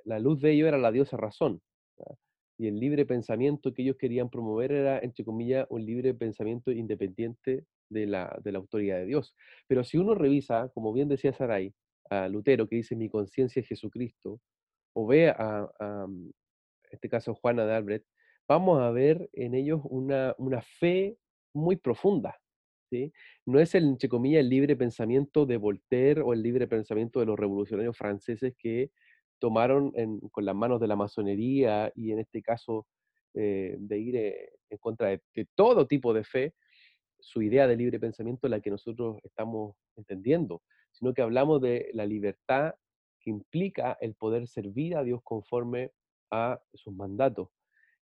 la, luz de ellos era la diosa razón, ¿ah? y el libre pensamiento que ellos querían promover era, entre comillas, un libre pensamiento independiente de la, de la autoridad de Dios. Pero si uno revisa, como bien decía Saray, a Lutero, que dice mi conciencia es Jesucristo, o ve a, en este caso Juana de Albrecht, vamos a ver en ellos una, una fe muy profunda. No es el, entre comillas, el libre pensamiento de Voltaire o el libre pensamiento de los revolucionarios franceses que tomaron con las manos de la masonería y en este caso eh, de ir eh, en contra de, todo tipo de fe, su idea de libre pensamiento la que nosotros estamos entendiendo, sino que hablamos de la libertad que implica el poder servir a Dios conforme a sus mandatos.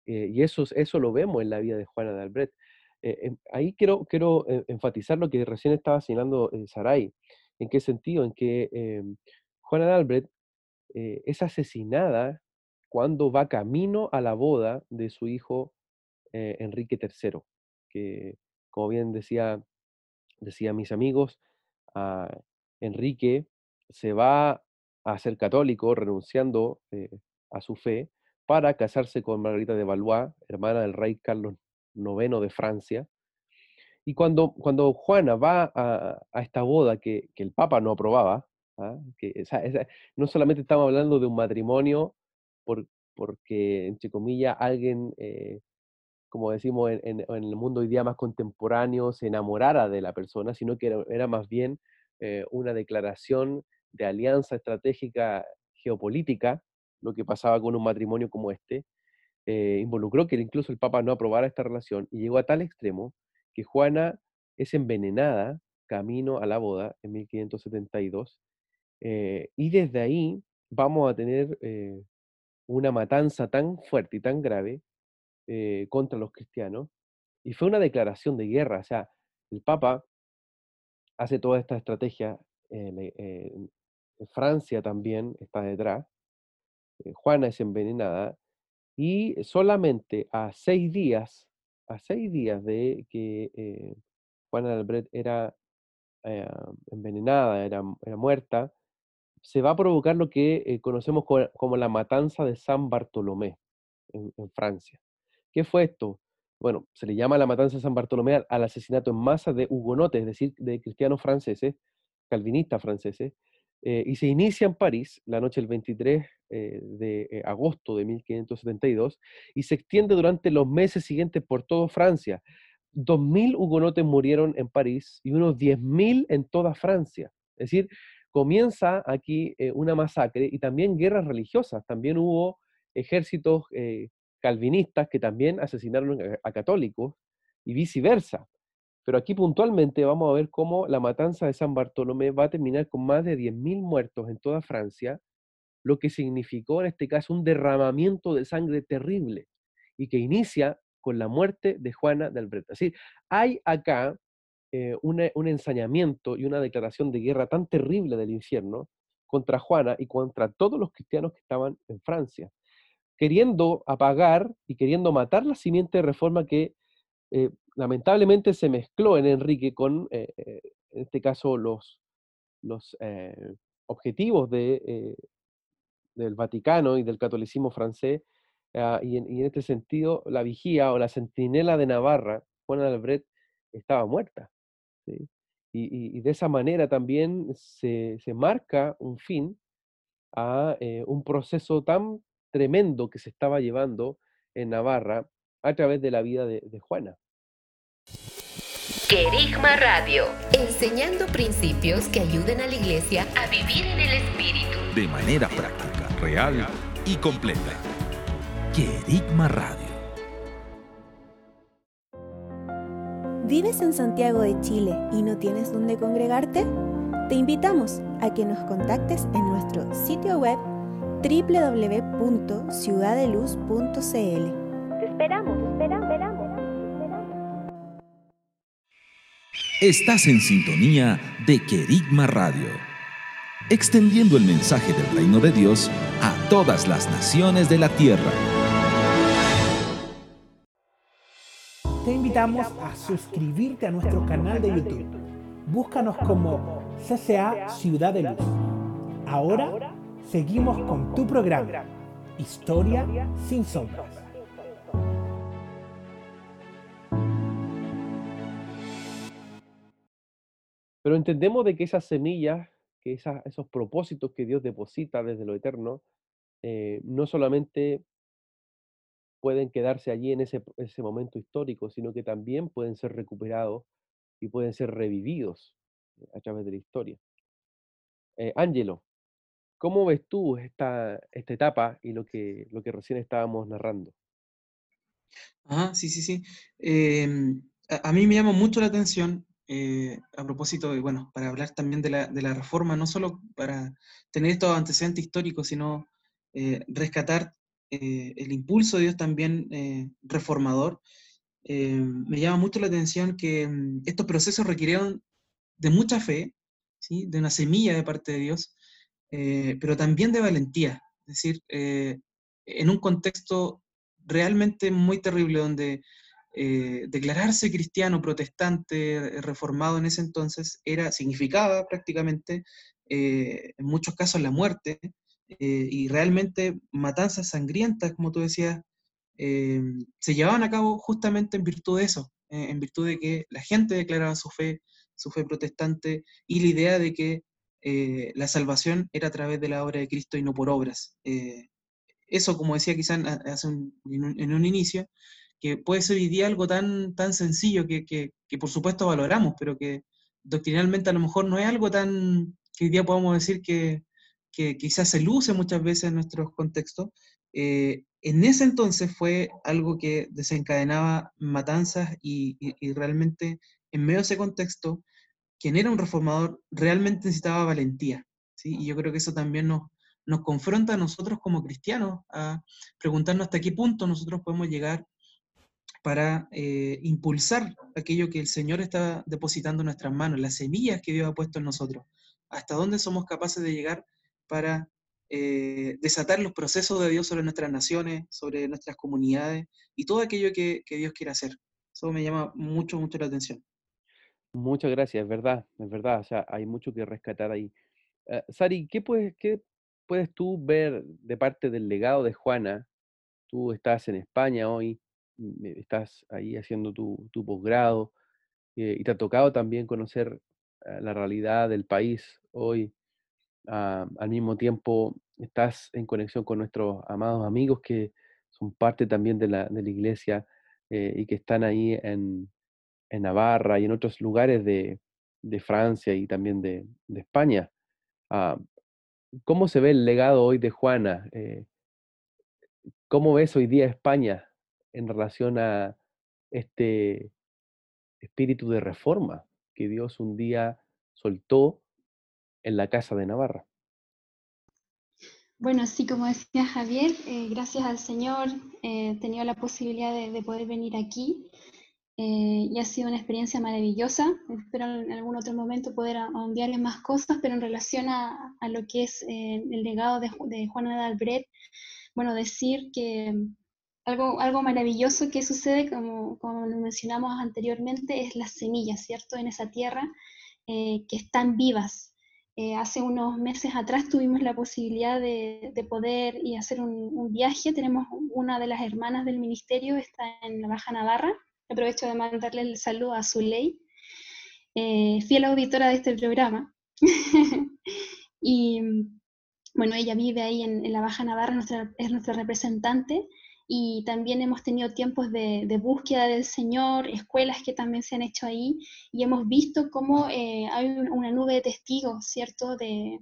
Eh, y eso, eso lo vemos en la vida de Juana de Albrecht. Eh, em, ahí quiero, quiero eh, enfatizar lo que recién estaba señalando eh, Saray. ¿En qué sentido? En que em, Juana de Albret eh, es asesinada cuando va camino a la boda de su hijo Enrique III, que como bien decía, mis amigos, ah, Enrique se va a ser católico renunciando a su fe para casarse con Margarita de Valois, hermana del rey Carlos IX de Francia. Y cuando, cuando Juana va a, esta boda que, el Papa no aprobaba, ¿ah? que no solamente estamos hablando de un matrimonio por, porque, entre comillas, alguien, eh, como decimos en, el mundo hoy día más contemporáneo, se enamorara de la persona, sino que era, más bien eh, una declaración de alianza estratégica geopolítica, lo que pasaba con un matrimonio como este, eh, involucró que incluso el Papa no aprobara esta relación y llegó a tal extremo que Juana es envenenada camino a la boda en 1572 y desde ahí vamos a tener una matanza tan fuerte y tan grave eh, contra los cristianos. Y fue una declaración de guerra. O sea, el Papa hace toda esta estrategia. Eh, Francia también está detrás. Eh, Juana es envenenada. Y solamente a seis días, a seis días de que Juana de Albret era envenenada, era, era muerta, se va a provocar lo que eh, conocemos como, la matanza de San Bartolomé en, Francia. ¿Qué fue esto? Bueno, se le llama la matanza de San Bartolomé al, asesinato en masa de hugonotes, es decir, de cristianos franceses, calvinistas franceses, eh, y se inicia en París la noche del 23 eh, de agosto de 1572 y se extiende durante los meses siguientes por toda Francia. 2.000 hugonotes murieron en París y unos 10.000 en toda Francia. Es decir, comienza aquí eh, una masacre y también guerras religiosas. También hubo ejércitos eh, calvinistas que también asesinaron a, católicos y viceversa. Pero aquí puntualmente vamos a ver cómo la matanza de San Bartolomé va a terminar con más de 10.000 muertos en toda Francia, lo que significó en este caso un derramamiento de sangre terrible y que inicia con la muerte de Juana de Albret. Así, hay acá eh, un ensañamiento y una declaración de guerra tan terrible del infierno contra Juana y contra todos los cristianos que estaban en Francia, queriendo apagar y queriendo matar la simiente de reforma que eh, lamentablemente se mezcló en Enrique con, eh, en este caso, los, los objetivos de, del Vaticano y del catolicismo francés, ah, y, en, y, en, este sentido la vigía o la centinela de Navarra, Juana de Albret, estaba muerta. Y, de esa manera también se, marca un fin a eh, un proceso tan tremendo que se estaba llevando en Navarra a través de la vida de, de Juana. Querigma Radio, enseñando principios que ayuden a la iglesia a vivir en el Espíritu. De manera práctica, real y completa. Querigma Radio. ¿Vives en Santiago de Chile y no tienes dónde congregarte? Te invitamos a que nos contactes en nuestro sitio web www.ciudadeluz.cl. Te esperamos, esperamos, esperamos. Estás en sintonía de Querigma Radio, extendiendo el mensaje del reino de Dios a todas las naciones de la tierra. te invitamos a suscribirte a nuestro canal de YouTube. Búscanos como CCA Ciudad de Luz. Ahora seguimos con tu programa, Historia sin sombras. Pero entendemos de que esas semillas, que esos propósitos que Dios deposita desde lo eterno, eh, no solamente pueden quedarse allí en ese, momento histórico, sino que también pueden ser recuperados y pueden ser revividos eh, a través de la historia. Eh, Ángelo, ¿cómo ves tú esta, esta etapa y lo que, lo que recién estábamos narrando? Ah, sí, sí, sí. Em, a, mí me llama mucho la atención, eh, a propósito de, bueno, para hablar también de la, de la, reforma, no solo para tener estos antecedentes históricos, sino rescatar eh, el impulso de Dios también eh, reformador, eh, me llama mucho la atención que mm, estos procesos requirieron de mucha fe, ¿sí? de una semilla de parte de Dios, eh, pero también de valentía. Es decir, eh, en un contexto realmente muy terrible donde eh, declararse cristiano, protestante, reformado en ese entonces, era, significaba prácticamente, en muchos casos, la muerte, y realmente matanzas sangrientas, como tú decías, se llevaban a cabo justamente en virtud de eso, en virtud de que la gente declaraba su fe, su fe protestante, y la idea de que eh, la salvación era a través de la obra de Cristo y no por obras. Eh, eso, como decía quizás en, un, inicio, que puede ser hoy día algo tan, tan sencillo que, por supuesto valoramos, pero que doctrinalmente a lo mejor no es algo tan que hoy día podamos decir que, quizás se luce muchas veces en nuestros contextos. Eh, en ese entonces fue algo que desencadenaba matanzas y, y realmente en medio de ese contexto quien era un reformador realmente necesitaba valentía. ¿sí? Y yo creo que eso también nos, nos confronta a nosotros como cristianos a preguntarnos hasta qué punto nosotros podemos llegar para eh, impulsar aquello que el Señor está depositando en nuestras manos, las semillas que Dios ha puesto en nosotros. Hasta dónde somos capaces de llegar para eh, desatar los procesos de Dios sobre nuestras naciones, sobre nuestras comunidades y todo aquello que, Dios quiere hacer. Eso me llama mucho, mucho la atención. Muchas gracias, es verdad, es verdad, o sea, hay mucho que rescatar ahí. Eh, Sari, ¿qué puedes, ¿qué puedes tú ver de parte del legado de Juana? Tú estás en España hoy, estás ahí haciendo tu, tu posgrado eh, y te ha tocado también conocer eh, la realidad del país hoy. Ah, al mismo tiempo, estás en conexión con nuestros amados amigos que son parte también de la, de la iglesia y que están ahí en, en Navarra y en otros lugares de, Francia y también de, España. Ah, ¿Cómo se ve el legado hoy de Juana? Eh, ¿Cómo ves hoy día España en relación a este espíritu de reforma que Dios un día soltó en la casa de Navarra? Bueno, sí, como decía Javier, eh, gracias al Señor eh, he tenido la posibilidad de poder venir aquí eh, y ha sido una experiencia maravillosa. Espero en algún otro momento poder ahondear en más cosas, pero en relación a, lo que es el legado de, de, Juana de Albret, bueno, decir que algo, algo maravilloso que sucede, como, como lo mencionamos anteriormente, es las semillas, ¿cierto? En esa tierra eh, que están vivas. hace unos meses atrás tuvimos la posibilidad de, de poder y hacer un, un viaje. Tenemos una de las hermanas del ministerio, está en la Baja Navarra, Aprovecho de mandarle el saludo a Zuley, eh, fiel auditora de este programa. [LAUGHS] y bueno, ella vive ahí en, la Baja Navarra, es nuestra representante, y también hemos tenido tiempos de, búsqueda del Señor, escuelas que también se han hecho ahí, y hemos visto cómo eh, hay una nube de testigos, ¿cierto?, de,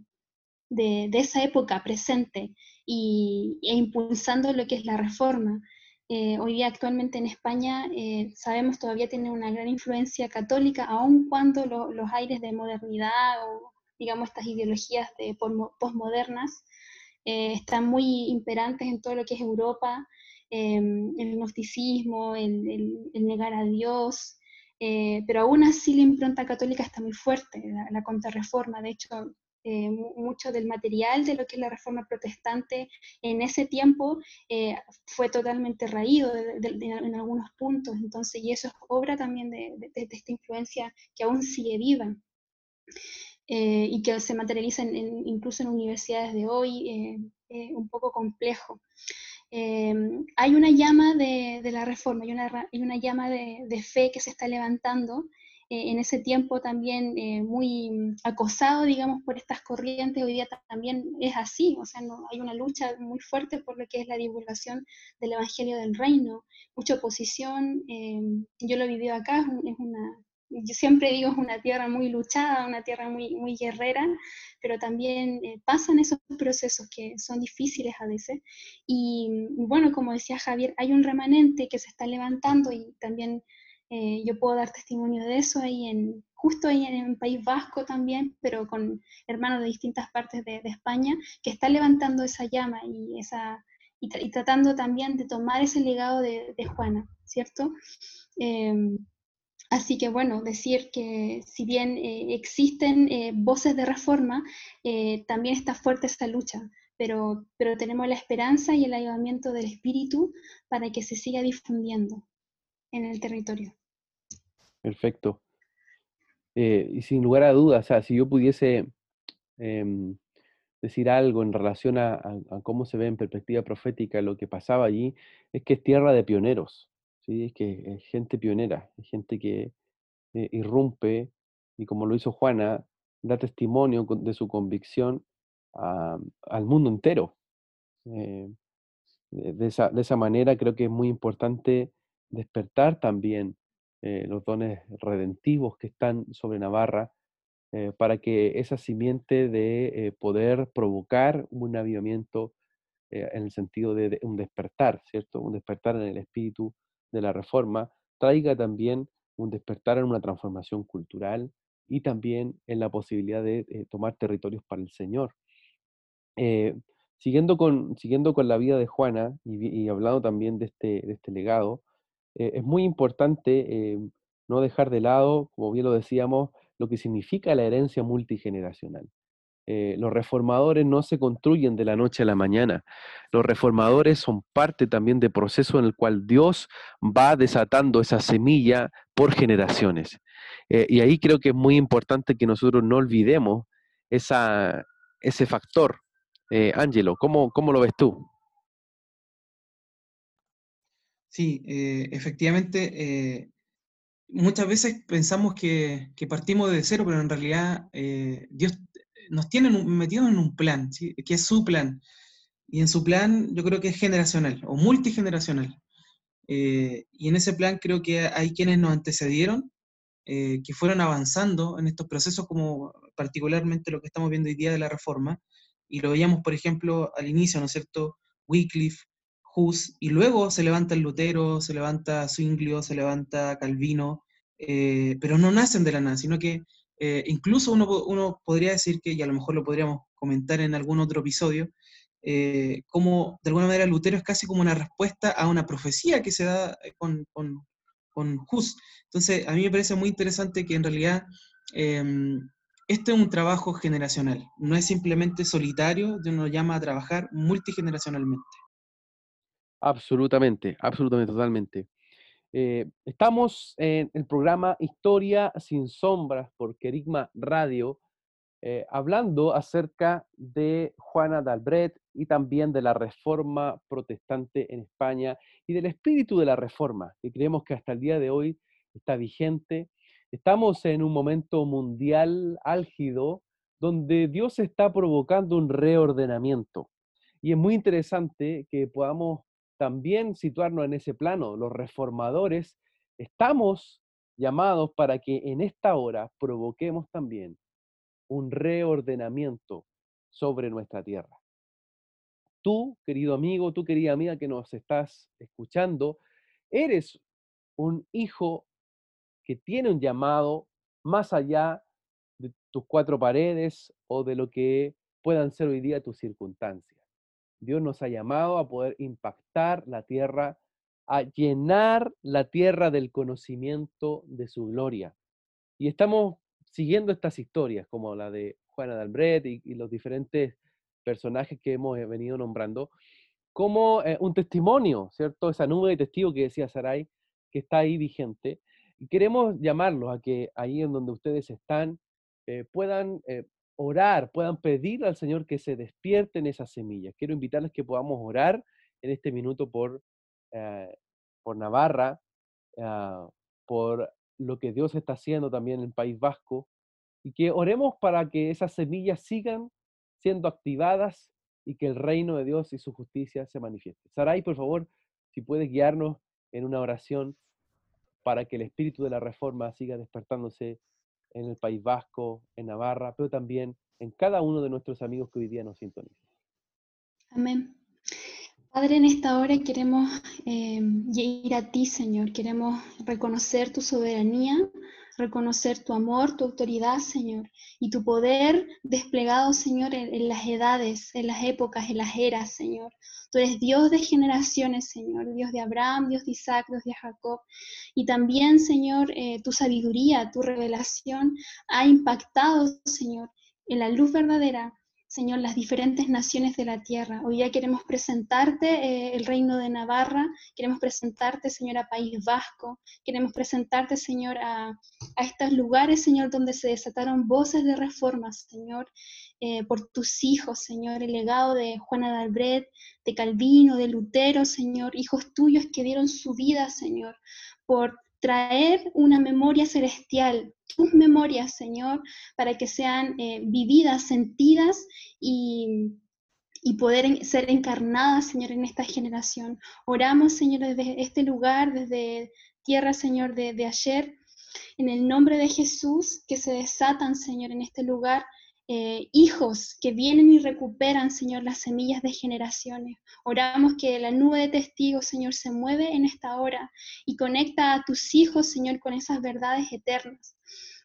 de, esa época presente y, e impulsando lo que es la reforma. Eh, hoy día actualmente en España eh, sabemos todavía tiene una gran influencia católica, aun cuando los aires de modernidad o digamos estas ideologías de postmodernas eh, están muy imperantes en todo lo que es Europa, em, el gnosticismo, el, negar a Dios, pero aún así la impronta católica está muy fuerte, la, la contrarreforma, de hecho eh, mucho del material de lo que es la reforma protestante en ese tiempo eh, fue totalmente raído en algunos puntos, entonces, y eso es obra también de, esta influencia que aún sigue viva. Eh, y que se materializa incluso en universidades de hoy, un poco complejo. Hay una llama de, la reforma, hay una, llama de, fe que se está levantando eh, en ese tiempo también eh, muy acosado, digamos, por estas corrientes, hoy día también es así, o sea, no, hay una lucha muy fuerte por lo que es la divulgación del Evangelio del Reino, mucha oposición, eh, yo lo he vivido acá, es una, yo siempre digo, es una tierra muy luchada, una tierra muy, muy guerrera, pero también pasan esos procesos que son difíciles a veces. Y bueno, como decía Javier, hay un remanente que se está levantando y también eh, yo puedo dar testimonio de eso ahí en, justo ahí en el País Vasco también, pero con hermanos de distintas partes de, España, que están levantando esa llama y, esa, y, tratando también de tomar ese legado de, Juana, ¿cierto? Em, Así que bueno, decir que si bien eh, existen eh, voces de reforma, eh, también está fuerte esta lucha, pero, pero tenemos la esperanza y el ayudamiento del Espíritu para que se siga difundiendo en el territorio. Perfecto. y sin lugar a dudas, o sea, si yo pudiese em, decir algo en relación a, a, cómo se ve en perspectiva profética lo que pasaba allí, es que es tierra de pioneros. Es que es gente pionera, es gente que eh, irrumpe y como lo hizo Juana, da testimonio de su convicción al mundo entero. Eh, de, esa, de, esa, manera creo que es muy importante despertar también eh, los dones redentivos que están sobre Navarra para que esa simiente de poder provocar un avivamiento en el sentido de, de, un despertar, ¿cierto? Un despertar en el espíritu de la reforma, traiga también un despertar en una transformación cultural y también en la posibilidad de eh, tomar territorios para el Señor. Eh, siguiendo, con, siguiendo con la vida de Juana y, hablando también de este, de este legado, eh, es muy importante no dejar de lado, como bien lo decíamos, lo que significa la herencia multigeneracional. Eh, los reformadores no se construyen de la noche a la mañana. Los reformadores son parte también del proceso en el cual Dios va desatando esa semilla por generaciones. Eh, y ahí creo que es muy importante que nosotros no olvidemos ese factor. Eh, Ángelo, ¿cómo, ¿cómo, lo ves tú? Sí, efectivamente, muchas veces pensamos que, partimos de cero, pero en realidad Dios nos tienen metidos en un plan, que es su plan. Y en su plan yo creo que es generacional o multigeneracional. Eh, y en ese plan creo que hay quienes nos antecedieron, eh, que fueron avanzando en estos procesos, como particularmente lo que estamos viendo hoy día de la reforma. Y lo veíamos, por ejemplo, al inicio, ¿no es cierto? Wycliffe, Hus, y luego se levanta el Lutero, se levanta Zwinglio, se levanta Calvino, eh, pero no nacen de la nada, sino que eh, incluso uno, podría decir que, y a lo mejor lo podríamos comentar en algún otro episodio, eh, como de alguna manera Lutero es casi como una respuesta a una profecía que se da eh, con, con, Hus. Entonces, a mí me parece muy interesante que en realidad em, este es un trabajo generacional, no es simplemente solitario, uno llama a trabajar multigeneracionalmente. Absolutamente, absolutamente, totalmente. Eh, estamos en el programa Historia sin sombras por Querigma Radio, eh, hablando acerca de Juana de Albret y también de la reforma protestante en España y del espíritu de la reforma, que creemos que hasta el día de hoy está vigente. Estamos en un momento mundial álgido donde Dios está provocando un reordenamiento. Y es muy interesante que podamos también situarnos en ese plano. Los reformadores estamos llamados para que en esta hora provoquemos también un reordenamiento sobre nuestra tierra. Tú, querido amigo, tú, querida amiga que nos estás escuchando, eres un hijo que tiene un llamado más allá de tus cuatro paredes o de lo que puedan ser hoy día tus circunstancias. Dios nos ha llamado a poder impactar la tierra, a llenar la tierra del conocimiento de su gloria. Y estamos siguiendo estas historias, como la de Juana de Albret y, los diferentes personajes que hemos eh, venido nombrando, como eh, un testimonio, ¿cierto? Esa nube de testigos que decía Sarai, que está ahí vigente. Y queremos llamarlos a que ahí en donde ustedes están eh, puedan orar, puedan pedir al Señor que se despierten esas semillas. Quiero invitarles que podamos orar en este minuto por, eh, por Navarra, ah, por lo que Dios está haciendo también en el País Vasco, y que oremos para que esas semillas sigan siendo activadas y que el reino de Dios y su justicia se manifieste. Saray, por favor, si puedes guiarnos en una oración para que el espíritu de la reforma siga despertándose en el País Vasco, en Navarra, pero también en cada uno de nuestros amigos que hoy día nos sintonizan. Amén. Padre, en esta hora queremos eh, ir a ti, Señor. Queremos reconocer tu soberanía reconocer tu amor, tu autoridad, Señor, y tu poder desplegado, Señor, en, las edades, en las épocas, en las eras, Señor. Tú eres Dios de generaciones, Señor, Dios de Abraham, Dios de Isaac, Dios de Jacob. Y también, Señor, eh, tu sabiduría, tu revelación ha impactado, Señor, en la luz verdadera Señor, las diferentes naciones de la tierra. Hoy día queremos presentarte eh, el reino de Navarra, queremos presentarte, Señor, a País Vasco, queremos presentarte, Señor, a, estos lugares, Señor, donde se desataron voces de reforma, Señor, eh, por tus hijos, Señor, el legado de Juana de Albret, de Calvino, de Lutero, Señor, hijos tuyos que dieron su vida, Señor, por traer una memoria celestial, tus memorias, Señor, para que sean eh, vividas, sentidas y, poder ser encarnadas, Señor, en esta generación. Oramos, Señor, desde este lugar, desde tierra, Señor, de, de ayer, en el nombre de Jesús, que se desatan, Señor, en este lugar eh, hijos que vienen y recuperan, Señor, las semillas de generaciones. Oramos que la nube de testigos, Señor, se mueve en esta hora y conecta a tus hijos, Señor, con esas verdades eternas.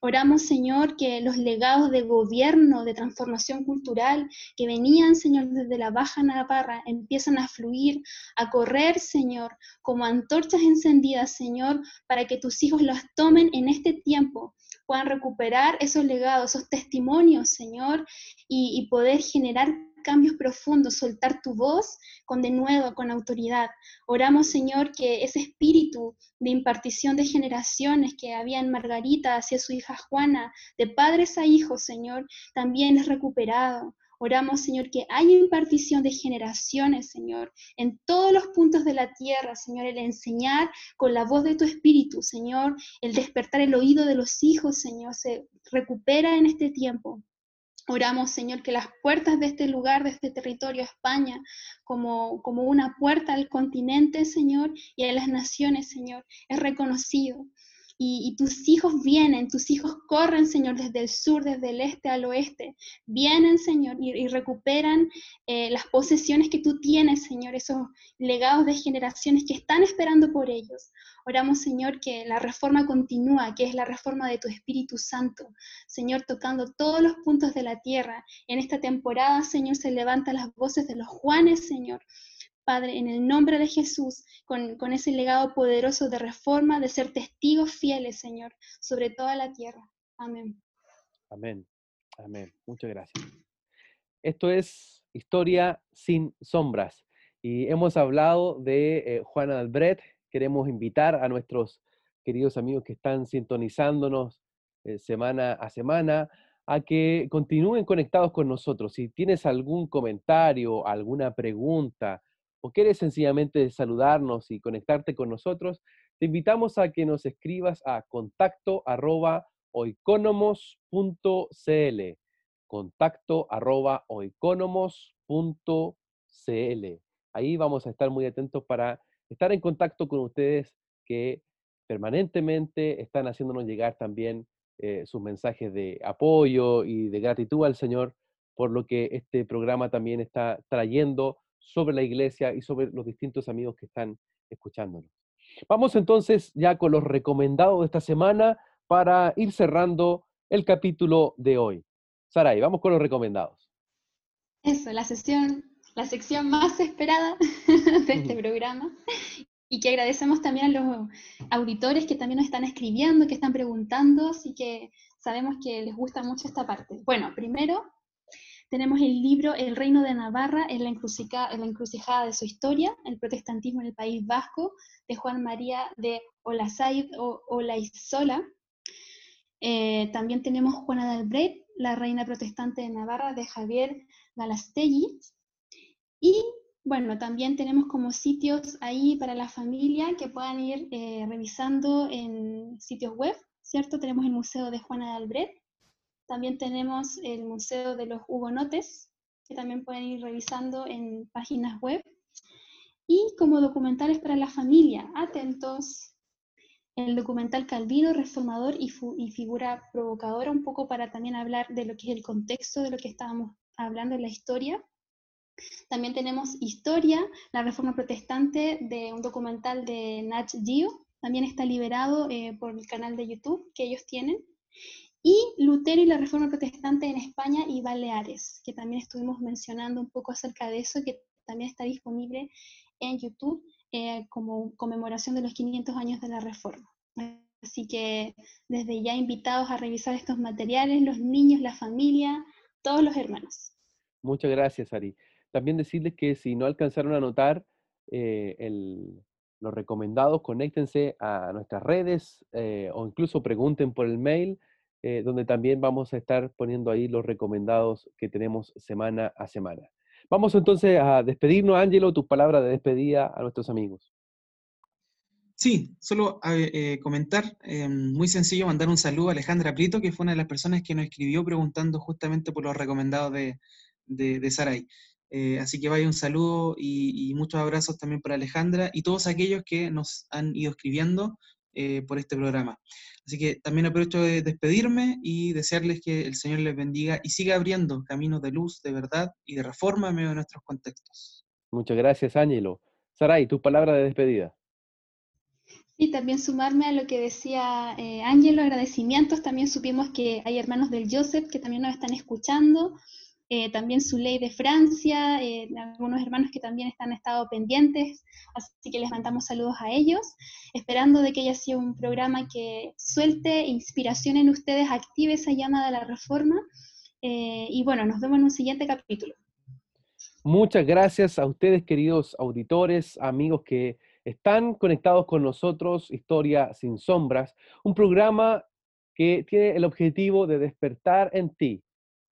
Oramos, Señor, que los legados de gobierno, de transformación cultural que venían, Señor, desde la Baja Navarra, empiezan a fluir, a correr, Señor, como antorchas encendidas, Señor, para que tus hijos los tomen en este tiempo puedan recuperar esos legados, esos testimonios, Señor, y, poder generar cambios profundos, soltar tu voz con denuedo, con autoridad. Oramos, Señor, que ese espíritu de impartición de generaciones que había en Margarita hacia su hija Juana, de padres a hijos, Señor, también es recuperado. Oramos, Señor, que haya impartición de generaciones, Señor, en todos los puntos de la tierra, Señor, el enseñar con la voz de tu Espíritu, Señor, el despertar el oído de los hijos, Señor, se recupera en este tiempo. Oramos, Señor, que las puertas de este lugar, de este territorio, España, como, como una puerta al continente, Señor, y a las naciones, Señor, es reconocido y, tus hijos vienen, tus hijos corren, Señor, desde el sur, desde el este al oeste. Vienen, Señor, y, recuperan eh, las posesiones que tú tienes, Señor, esos legados de generaciones que están esperando por ellos. Oramos, Señor, que la reforma continúa, que es la reforma de tu Espíritu Santo. Señor, tocando todos los puntos de la tierra. En esta temporada, Señor, se levantan las voces de los Juanes, Señor Padre, en el nombre de Jesús, con, ese legado poderoso de reforma, de ser testigos fieles, Señor, sobre toda la tierra. Amén. Amén. Amén. Muchas gracias. Esto es Historia sin sombras. Y hemos hablado de eh, Juana Albret. Queremos invitar a nuestros queridos amigos que están sintonizándonos eh, semana a semana a que continúen conectados con nosotros. Si tienes algún comentario, alguna pregunta, o quieres sencillamente saludarnos y conectarte con nosotros, te invitamos a que nos escribas a contacto arroba oikonomos.cl contacto arroba Ahí vamos a estar muy atentos para estar en contacto con ustedes que permanentemente están haciéndonos llegar también eh, sus mensajes de apoyo y de gratitud al Señor por lo que este programa también está trayendo sobre la iglesia y sobre los distintos amigos que están escuchándonos. Vamos entonces ya con los recomendados de esta semana para ir cerrando el capítulo de hoy. Saray, vamos con los recomendados. Eso, la sesión, la sección más esperada [LAUGHS] de este programa y que agradecemos también a los auditores que también nos están escribiendo, que están preguntando, así que sabemos que les gusta mucho esta parte. Bueno, primero tenemos el libro El Reino de Navarra en la, encrucijada, de su historia, el protestantismo en el País Vasco, de Juan María de Olazaid o Olaizola. Eh, también tenemos Juana de Albret, la reina protestante de Navarra, de Javier Galastegui. Y bueno, también tenemos como sitios ahí para la familia que puedan ir eh, revisando en sitios web, ¿cierto? Tenemos el Museo de Juana de Albret, también tenemos el Museo de los Hugonotes, que también pueden ir revisando en páginas web. Y como documentales para la familia, atentos, el documental Calvino, Reformador y, figura provocadora, un poco para también hablar de lo que es el contexto de lo que estábamos hablando en la historia. También tenemos Historia, la Reforma Protestante, de un documental de Nat Geo, también está liberado eh, por el canal de YouTube que ellos tienen. Y Lutero y la Reforma Protestante en España y Baleares, que también estuvimos mencionando un poco acerca de eso, que también está disponible en YouTube eh, como conmemoración de los 500 años de la Reforma. Así que desde ya invitados a revisar estos materiales, los niños, la familia, todos los hermanos. Muchas gracias, Ari. También decirles que si no alcanzaron a notar eh, los recomendados, conéctense a nuestras redes eh, o incluso pregunten por el mail, eh, donde también vamos a estar poniendo ahí los recomendados que tenemos semana a semana. Vamos entonces a despedirnos, Ángelo, tus palabras de despedida a nuestros amigos. Sí, solo eh, comentar, eh, muy sencillo, mandar un saludo a Alejandra Prito, que fue una de las personas que nos escribió preguntando justamente por los recomendados de, de, Saray. Eh, así que vaya un saludo y, muchos abrazos también para Alejandra y todos aquellos que nos han ido escribiendo por este programa. Así que también aprovecho de despedirme y desearles que el Señor les bendiga y siga abriendo caminos de luz, de verdad y de reforma en medio de nuestros contextos. Muchas gracias, Ángelo. Saray, tu palabra de despedida. Y también sumarme a lo que decía eh, Ángelo, agradecimientos. También supimos que hay hermanos del Joseph que también nos están escuchando. Eh, también su ley de Francia, eh, algunos hermanos que también están estado pendientes, así que les mandamos saludos a ellos, esperando de que haya sido un programa que suelte inspiración en ustedes, active esa llama de la reforma, y bueno, nos vemos en un siguiente capítulo. Muchas gracias a ustedes, queridos auditores, amigos que están conectados con nosotros, Historia sin Sombras, un programa que tiene el objetivo de despertar en ti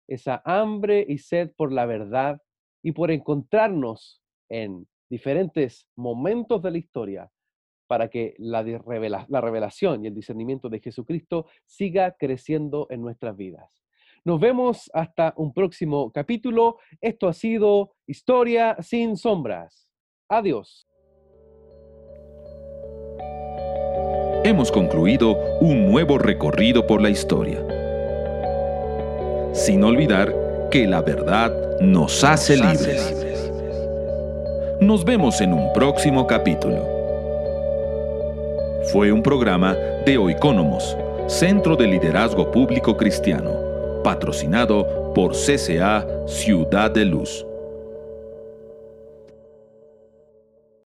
esa hambre y sed por la verdad y por encontrarnos en diferentes momentos de la historia para que la, la revelación y el discernimiento de Jesucristo siga creciendo en nuestras vidas. Nos vemos hasta un próximo capítulo. Esto ha sido Historia sin Sombras. Adiós. hemos concluido un nuevo recorrido por la historia. Sin olvidar que la verdad nos hace libres. Nos vemos en un próximo capítulo. Fue un programa de Oicónomos, Centro de Liderazgo Público Cristiano, patrocinado por CCA Ciudad de Luz.